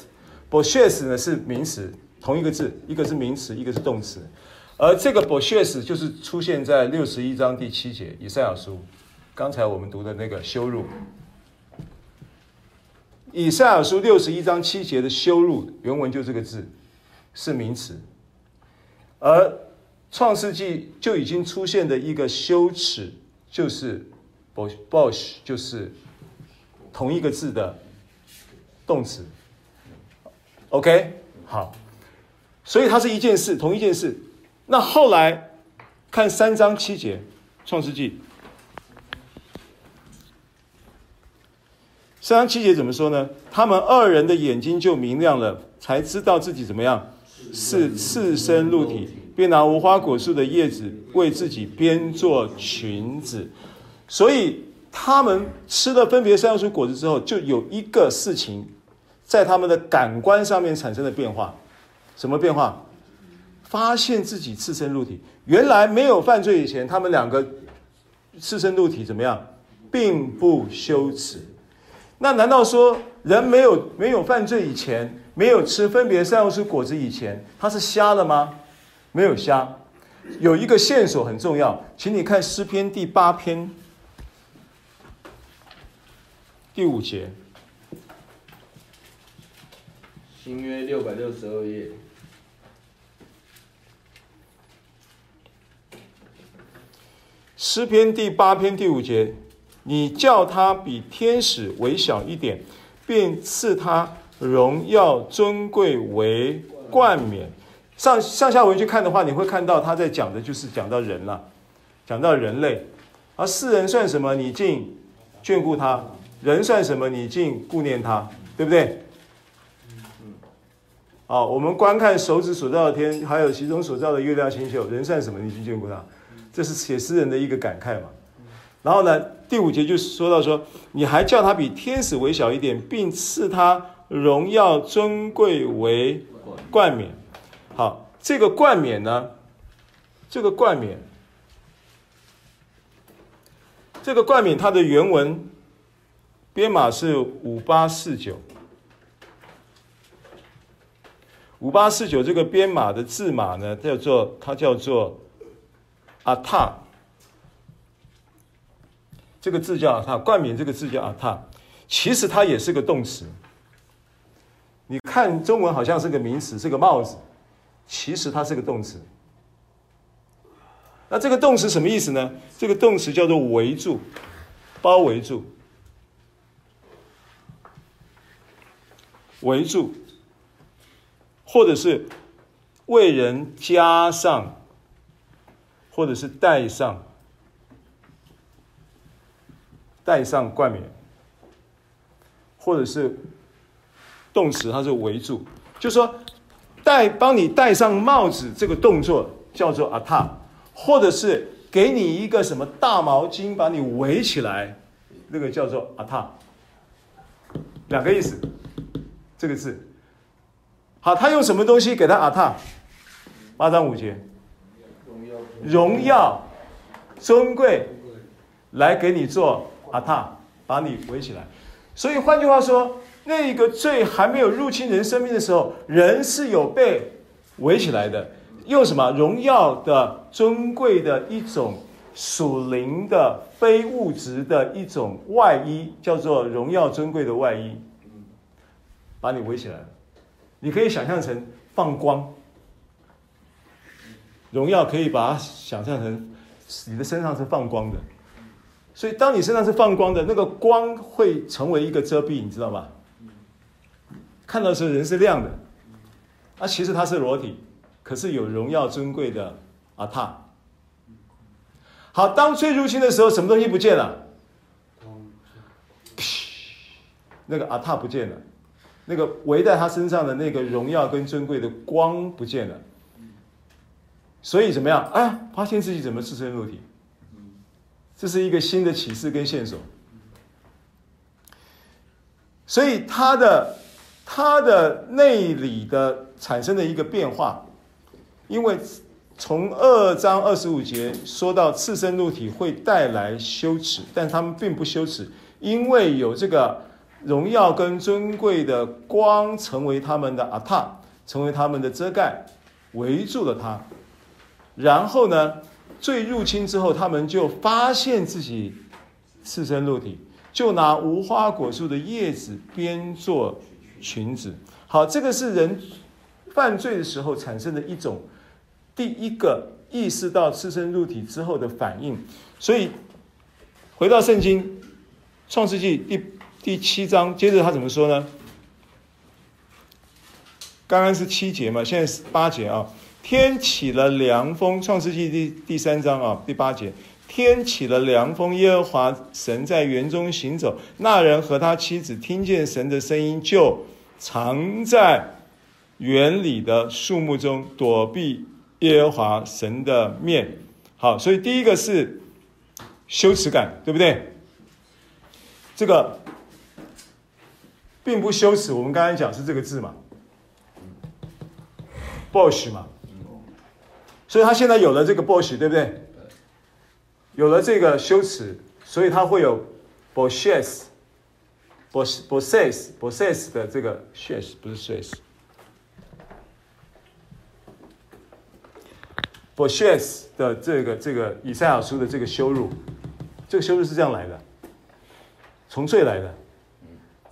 b o s h e t 呢是名词，同一个字，一个是名词，一个是动词。而这个 boshet 就是出现在六十一章第七节以赛亚书，刚才我们读的那个羞辱。以赛亚书六十一章七节的羞辱原文就这个字，是名词，而创世纪就已经出现的一个羞耻，就是 Bosh，就是同一个字的动词。OK，好，所以它是一件事，同一件事。那后来看三章七节，创世纪。三章七节怎么说呢？他们二人的眼睛就明亮了，才知道自己怎么样，是赤身露体，并拿无花果树的叶子为自己编做裙子。所以他们吃了分别善恶树果子之后，就有一个事情在他们的感官上面产生了变化。什么变化？发现自己赤身露体。原来没有犯罪以前，他们两个赤身露体怎么样，并不羞耻。那难道说人没有没有犯罪以前，没有吃分别善恶树果子以前，他是瞎了吗？没有瞎，有一个线索很重要，请你看诗篇第八篇第五节，新约六百六十二页，诗篇第八篇第五节。你叫他比天使微小一点，并赐他荣耀尊贵为冠冕。上上下文去看的话，你会看到他在讲的就是讲到人了，讲到人类。而世人算什么？你竟眷顾他；人算什么？你竟顾念他，对不对？好，我们观看手指所造的天，还有其中所造的月亮星宿，人算什么？你竟眷顾他，这是写诗人的一个感慨嘛。然后呢，第五节就说到说，你还叫他比天使微小一点，并赐他荣耀尊贵为冠冕。好，这个冠冕呢，这个冠冕，这个冠冕它的原文编码是五八四九，五八四九这个编码的字码呢，叫做它叫做阿塔。这个字叫阿塔，冠冕这个字叫阿塔，其实它也是个动词。你看中文好像是个名词，是个帽子，其实它是个动词。那这个动词什么意思呢？这个动词叫做围住，包围住，围住，或者是为人加上，或者是戴上。戴上冠冕，或者是动词，它是围住，就说戴帮你戴上帽子这个动作叫做阿塔，或者是给你一个什么大毛巾把你围起来，那个叫做阿塔，两个意思，这个字。好，他用什么东西给他阿塔？八章五节，荣耀、尊贵，来给你做。阿塔把你围起来，所以换句话说，那个罪还没有入侵人生命的时候，人是有被围起来的。用什么荣耀的、尊贵的一种属灵的、非物质的一种外衣，叫做荣耀尊贵的外衣，把你围起来了。你可以想象成放光，荣耀可以把它想象成你的身上是放光的。所以，当你身上是放光的，那个光会成为一个遮蔽，你知道吗？看到的时候，人是亮的，啊，其实他是裸体，可是有荣耀尊贵的阿塔。好，当罪入侵的时候，什么东西不见了？那个阿塔不见了，那个围在他身上的那个荣耀跟尊贵的光不见了。所以怎么样？哎，发现自己怎么赤身裸体？这是一个新的启示跟线索，所以他的它的内里的产生的一个变化，因为从二章二十五节说到赤身露体会带来羞耻，但他们并不羞耻，因为有这个荣耀跟尊贵的光成为他们的阿塔，成为他们的遮盖，围住了他。然后呢，罪入侵之后，他们就发现自己赤身露体，就拿无花果树的叶子编做裙子。好，这个是人犯罪的时候产生的一种第一个意识到赤身露体之后的反应。所以回到圣经创世纪第第七章，接着他怎么说呢？刚刚是七节嘛，现在是八节啊。天起了凉风，创世纪第第三章啊，第八节，天起了凉风，耶和华神在园中行走，那人和他妻子听见神的声音，就藏在园里的树木中，躲避耶和华神的面。好，所以第一个是羞耻感，对不对？这个并不羞耻，我们刚才讲是这个字嘛，bosh 嘛。所以他现在有了这个 bosh，对不对？有了这个羞耻，所以它会有 boshes bos bosses bosses 的这个 shes 不是 shes boshes 的这个这个以赛亚书的这个羞辱，这个羞辱是这样来的，从罪来的。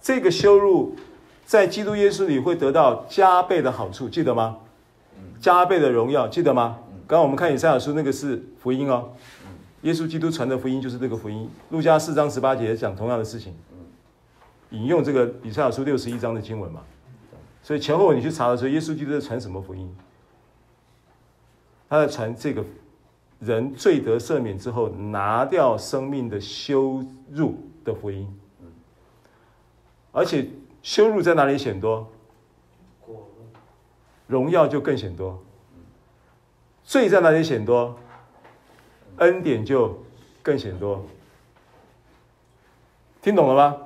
这个羞辱在基督耶稣里会得到加倍的好处，记得吗？加倍的荣耀，记得吗？刚刚我们看以赛亚书，那个是福音哦，耶稣基督传的福音就是这个福音。路加四章十八节也讲同样的事情，引用这个以赛亚书六十一章的经文嘛。所以前后你去查的时候，耶稣基督在传什么福音？他在传这个人罪得赦免之后，拿掉生命的羞辱的福音。而且羞辱在哪里显多？荣耀就更显多。罪在哪里显多，恩典就更显多。听懂了吗？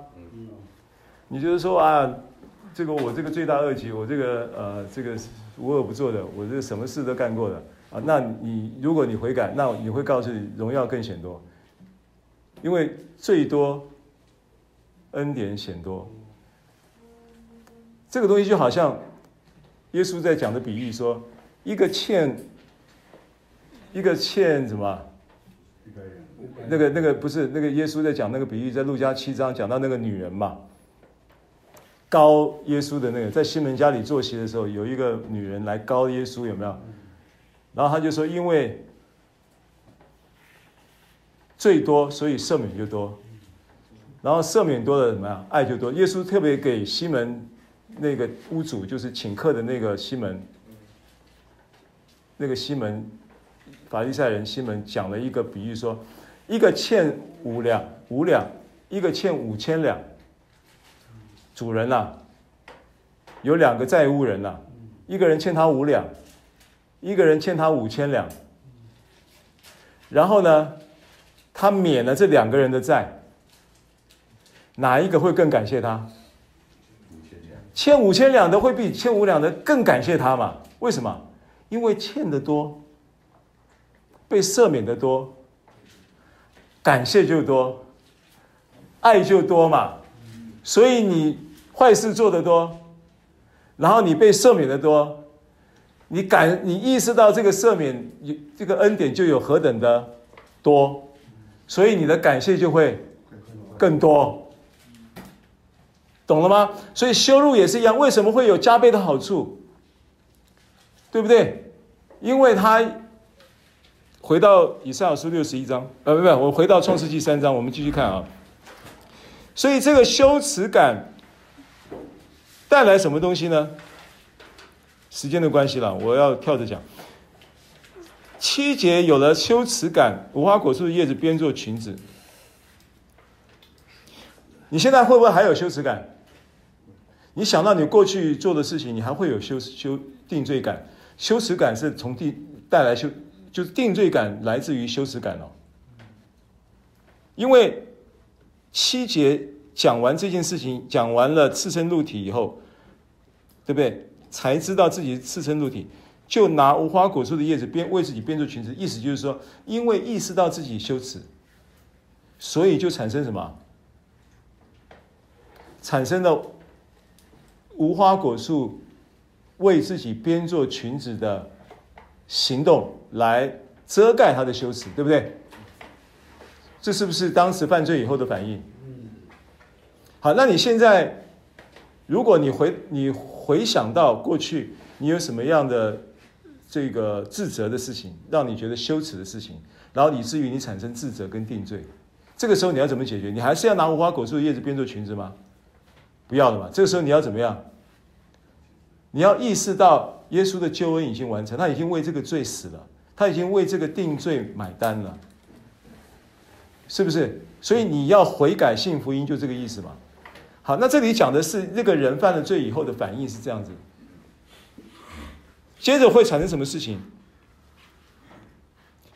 你就是说啊，这个我这个罪大恶极，我这个呃这个无恶不作的，我这个什么事都干过的啊。那你如果你悔改，那你会告诉你荣耀更显多，因为最多，恩典显多。这个东西就好像耶稣在讲的比喻说，一个欠。一个欠什么？那个那个不是那个耶稣在讲那个比喻，在路加七章讲到那个女人嘛，告耶稣的那个，在西门家里坐席的时候，有一个女人来告耶稣，有没有？然后他就说，因为罪多，所以赦免就多，然后赦免多了怎么样？爱就多。耶稣特别给西门那个屋主，就是请客的那个西门，那个西门。法利赛人西门讲了一个比喻，说一个欠五两五两，一个欠五千两。主人呐、啊，有两个债务人呐、啊，一个人欠他五两，一个人欠他五千两。然后呢，他免了这两个人的债，哪一个会更感谢他？欠五千两的会比欠五两的更感谢他嘛？为什么？因为欠的多。被赦免的多，感谢就多，爱就多嘛。所以你坏事做得多，然后你被赦免的多，你感你意识到这个赦免，这个恩典就有何等的多，所以你的感谢就会更多，懂了吗？所以修路也是一样，为什么会有加倍的好处？对不对？因为他。回到以赛亚书六十一章，呃，不不，我回到创世纪三章，我们继续看啊。所以这个羞耻感带来什么东西呢？时间的关系了，我要跳着讲。七节有了羞耻感，无花果树的叶子编做裙子。你现在会不会还有羞耻感？你想到你过去做的事情，你还会有羞羞定罪感？羞耻感是从定带来羞。就是定罪感来自于羞耻感哦，因为七节讲完这件事情，讲完了赤身露体以后，对不对？才知道自己赤身露体，就拿无花果树的叶子编为自己编做裙子，意思就是说，因为意识到自己羞耻，所以就产生什么？产生了无花果树为自己编做裙子的行动来遮盖他的羞耻，对不对？这是不是当时犯罪以后的反应？好，那你现在，如果你回你回想到过去，你有什么样的这个自责的事情，让你觉得羞耻的事情，然后以至于你产生自责跟定罪，这个时候你要怎么解决？你还是要拿无花果树的叶子编做裙子吗？不要了嘛。这个时候你要怎么样？你要意识到耶稣的救恩已经完成，他已经为这个罪死了，他已经为这个定罪买单了，是不是？所以你要悔改信福音，就这个意思嘛。好，那这里讲的是那个人犯了罪以后的反应是这样子，接着会产生什么事情？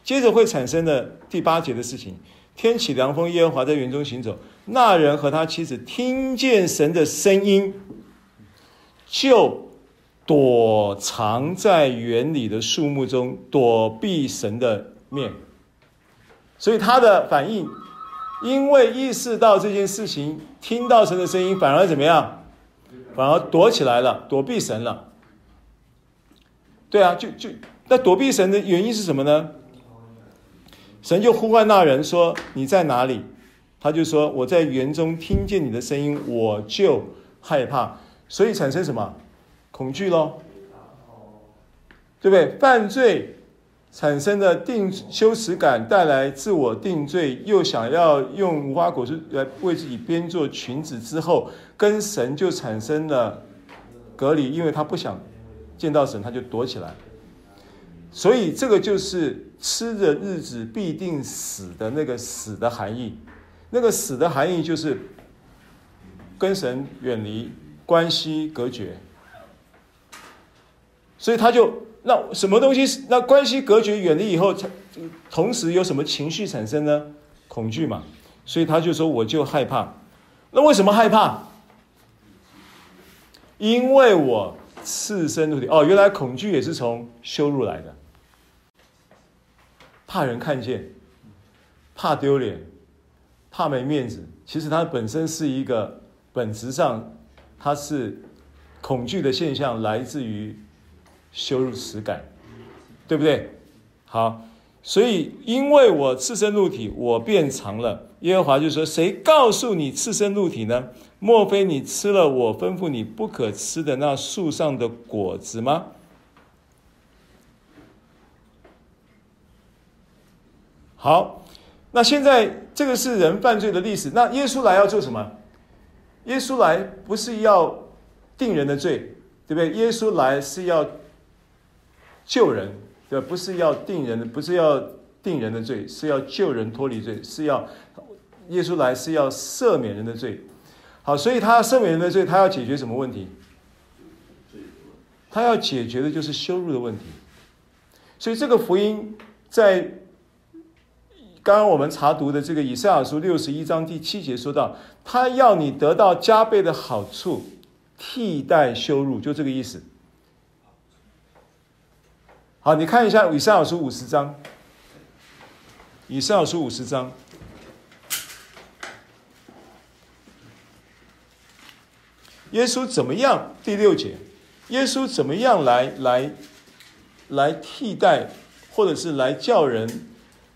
接着会产生的第八节的事情：天起凉风，耶和华在园中行走，那人和他妻子听见神的声音，就。躲藏在园里的树木中，躲避神的面。所以他的反应，因为意识到这件事情，听到神的声音，反而怎么样？反而躲起来了，躲避神了。对啊，就就那躲避神的原因是什么呢？神就呼唤那人说：“你在哪里？”他就说：“我在园中听见你的声音，我就害怕。”所以产生什么？恐惧喽，对不对？犯罪产生的定羞耻感，带来自我定罪，又想要用无花果树来为自己编做裙子之后，跟神就产生了隔离，因为他不想见到神，他就躲起来。所以这个就是吃的日子必定死的那个死的含义。那个死的含义就是跟神远离，关系隔绝。所以他就那什么东西，那关系隔绝远离以后，同时有什么情绪产生呢？恐惧嘛。所以他就说，我就害怕。那为什么害怕？因为我赤身露体。哦，原来恐惧也是从羞辱来的，怕人看见，怕丢脸，怕没面子。其实它本身是一个本质上，它是恐惧的现象，来自于。羞辱耻感，对不对？好，所以因为我赤身露体，我变长了。耶和华就说：“谁告诉你赤身露体呢？莫非你吃了我吩咐你不可吃的那树上的果子吗？”好，那现在这个是人犯罪的历史。那耶稣来要做什么？耶稣来不是要定人的罪，对不对？耶稣来是要。救人，对，不是要定人的，不是要定人的罪，是要救人脱离罪，是要耶稣来是要赦免人的罪。好，所以他赦免人的罪，他要解决什么问题？他要解决的就是羞辱的问题。所以这个福音在刚刚我们查读的这个以赛亚书六十一章第七节说到，他要你得到加倍的好处，替代羞辱，就这个意思。好，你看一下以赛亚书五十章。以赛亚书五十章，耶稣怎么样？第六节，耶稣怎么样来来来替代，或者是来叫人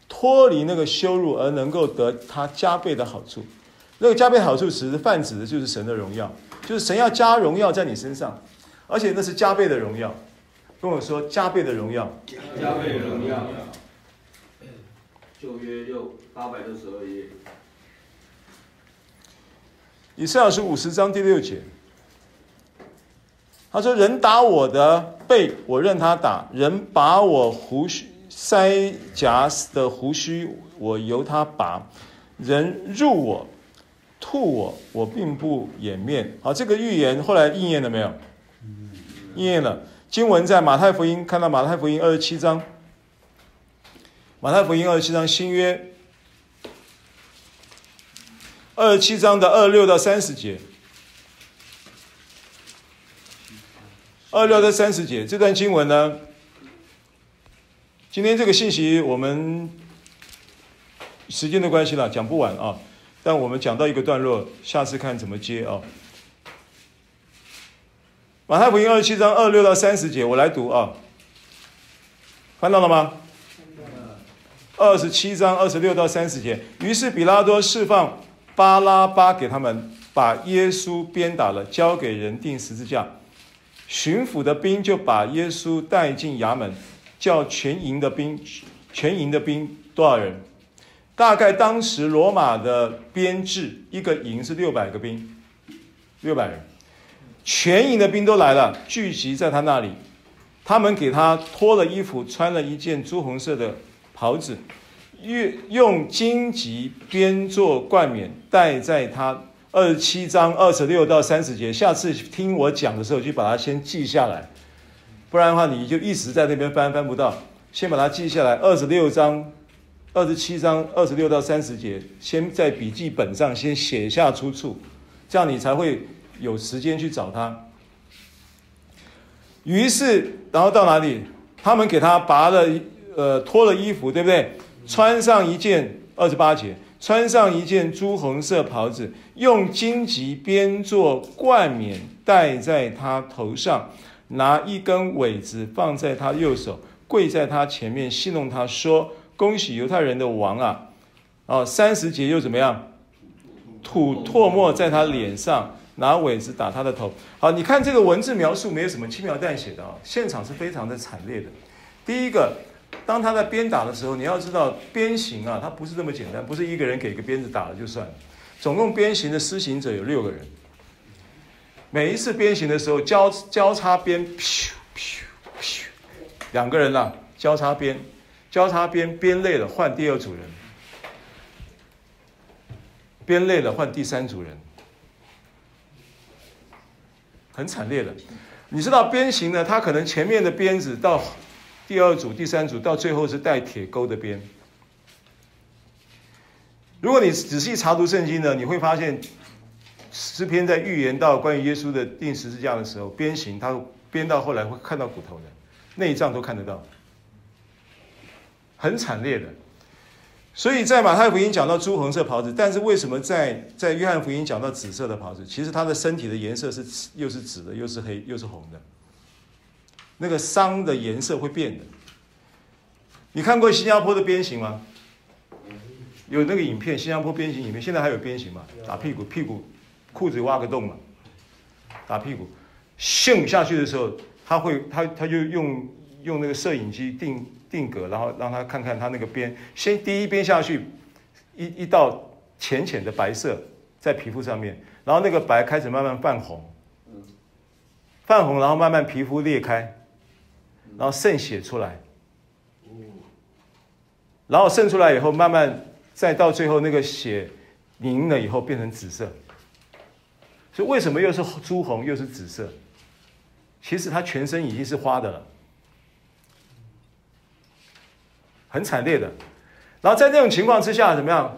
脱离那个羞辱，而能够得他加倍的好处？那个加倍好处，其实泛指的就是神的荣耀，就是神要加荣耀在你身上，而且那是加倍的荣耀。跟我说加倍的荣耀，加倍的荣耀。旧约六八百六十二页，以赛亚书五十章第六节，他说：“人打我的背，我任他打；人拔我胡须腮颊的胡须，我由他拔；人入我、吐我，我并不掩面。”好，这个预言后来应验了没有？应验了。经文在马太福音，看到马太福音二十七章。马太福音二十七章新约，二十七章的二六到三十节，二六到三十节这段经文呢，今天这个信息我们时间的关系了，讲不完啊。但我们讲到一个段落，下次看怎么接啊。马太福音二十七章二六到三十节，我来读啊。看到了吗？二十七章二十六到三十节。于是比拉多释放巴拉巴给他们，把耶稣鞭打了，交给人钉十字架。巡抚的兵就把耶稣带进衙门，叫全营的兵，全营的兵多少人？大概当时罗马的编制，一个营是六百个兵，六百人，全营的兵都来了，聚集在他那里。他们给他脱了衣服，穿了一件朱红色的袍子，用用荆棘编做冠冕戴在他。二十七章二十六到三十节，下次听我讲的时候就把它先记下来，不然的话你就一直在那边翻翻不到。先把它记下来。二十六章、二十七章二十六到三十节，先在笔记本上先写下出处，这样你才会有时间去找他。于是，然后到哪里？他们给他拔了，呃，脱了衣服，对不对？穿上一件，二十八节。穿上一件朱红色袍子，用荆棘编做冠冕戴在他头上，拿一根苇子放在他右手，跪在他前面戏弄他说：“恭喜犹太人的王啊！”哦，三十节又怎么样？吐唾沫在他脸上，拿苇子打他的头。好，你看这个文字描述没有什么轻描淡写的啊，现场是非常的惨烈的。第一个。当他在鞭打的时候，你要知道鞭刑啊，它不是这么简单，不是一个人给个鞭子打了就算了。总共鞭刑的施行者有六个人，每一次鞭刑的时候交交叉鞭，咻咻咻，两个人啊，交叉鞭，交叉鞭，鞭累了换第二组人，鞭累了换第三组人，很惨烈的。你知道鞭刑呢，他可能前面的鞭子到。第二组、第三组到最后是带铁钩的鞭。如果你仔细查读圣经呢，你会发现诗篇在预言到关于耶稣的钉十字架的时候，鞭刑他鞭到后来会看到骨头的，内脏都看得到，很惨烈的。所以在马太福音讲到朱红色袍子，但是为什么在在约翰福音讲到紫色的袍子？其实他的身体的颜色是又是紫的，又是黑，又是红的。那个伤的颜色会变的。你看过新加坡的鞭刑吗？有那个影片，新加坡鞭刑影片，现在还有鞭刑吗？打屁股，屁股裤子挖个洞嘛，打屁股，咻下去的时候，他会他他就用用那个摄影机定定格，然后让他看看他那个边，先第一边下去，一一道浅浅的白色在皮肤上面，然后那个白开始慢慢泛红，泛红，然后慢慢皮肤裂开。然后渗血出来，然后渗出来以后，慢慢再到最后那个血凝了以后变成紫色。所以为什么又是朱红又是紫色？其实他全身已经是花的了，很惨烈的。然后在那种情况之下，怎么样？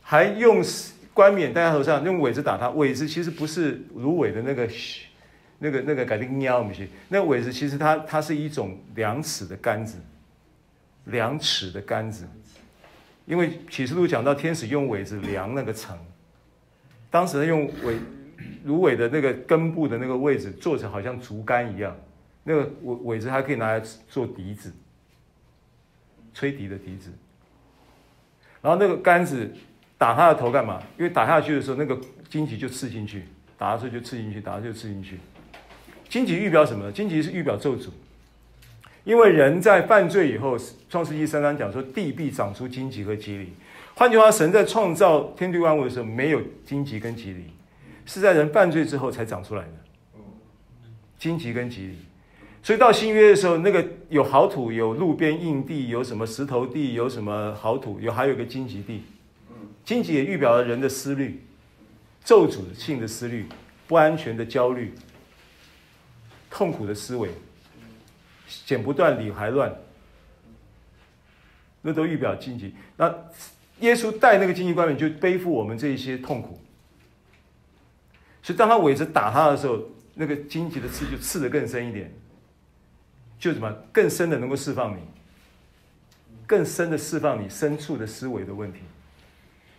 还用冠冕戴在头上，用苇子打他。苇子其实不是芦苇的那个。那个那个改定喵不行，那苇子其实它它是一种量尺的杆子，量尺的杆子，因为启示录讲到天使用苇子量那个城，当时用苇芦苇的那个根部的那个位置做成好像竹竿一样，那个苇苇子还可以拿来做笛子，吹笛的笛子，然后那个杆子打他的头干嘛？因为打下去的时候那个荆棘就刺进去，打下去就刺进去，打下去就刺进去。荆棘预表什么？荆棘是预表咒诅，因为人在犯罪以后，创世纪三章讲说地必长出荆棘和蒺藜。换句话，神在创造天地万物的时候没有荆棘跟蒺藜，是在人犯罪之后才长出来的。荆棘跟蒺藜，所以到新约的时候，那个有好土，有路边硬地，有什么石头地，有什么好土，有还有个荆棘地。荆棘也预表了人的思虑，咒诅性的思虑，不安全的焦虑。痛苦的思维，剪不断，理还乱，那都预表荆棘。那耶稣带那个荆棘冠冕，就背负我们这一些痛苦。所以当他苇子打他的时候，那个荆棘的刺就刺得更深一点，就什么更深的能够释放你，更深的释放你深处的思维的问题。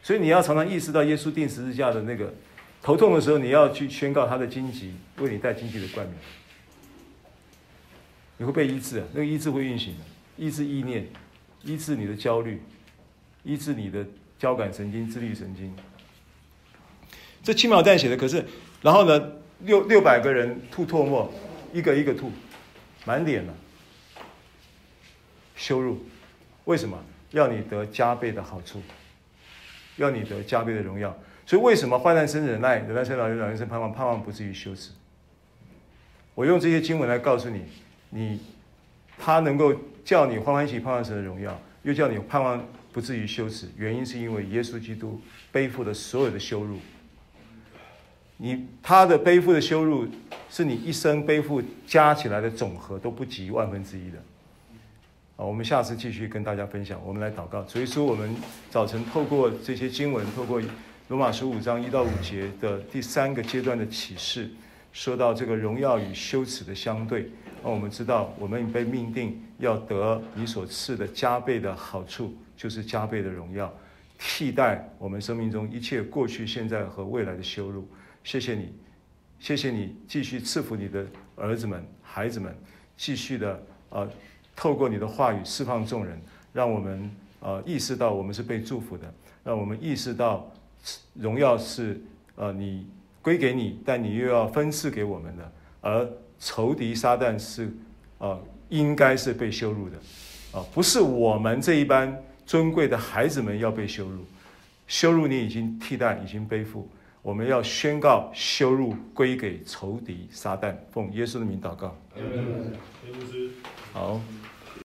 所以你要常常意识到耶稣定十字架的那个头痛的时候，你要去宣告他的荆棘为你戴荆棘的冠冕。你会被医治，那个医治会运行的。医治意念，医治你的焦虑，医治你的交感神经、自律神经。这轻描淡写的，可是，然后呢，六六百个人吐唾沫，一个一个吐，满脸了，羞辱，为什么？要你得加倍的好处，要你得加倍的荣耀。所以为什么患难生忍耐，忍耐生老练，老练生盼望，盼望不至于羞耻？我用这些经文来告诉你，你他能够叫你欢欢喜盼望神的荣耀，又叫你盼望不至于羞耻，原因是因为耶稣基督背负了所有的羞辱。你他的背负的羞辱，是你一生背负加起来的总和都不及万分之一的。好，我们下次继续跟大家分享。我们来祷告，所以说我们早晨透过这些经文，透过罗马十五章一到五节的第三个阶段的启示。说到这个荣耀与羞耻的相对，那我们知道，我们被命定要得你所赐的加倍的好处，就是加倍的荣耀，替代我们生命中一切过去、现在和未来的羞辱。谢谢你，谢谢你继续赐福你的儿子们、孩子们，继续的呃，透过你的话语释放众人，让我们呃意识到我们是被祝福的，让我们意识到荣耀是呃你。归给你，但你又要分赐给我们的，而仇敌撒旦是，呃，应该是被羞辱的，啊，不是我们这一般尊贵的孩子们要被羞辱，羞辱你已经替代，已经背负，我们要宣告羞辱归给仇敌撒旦，奉耶稣的名祷告，好。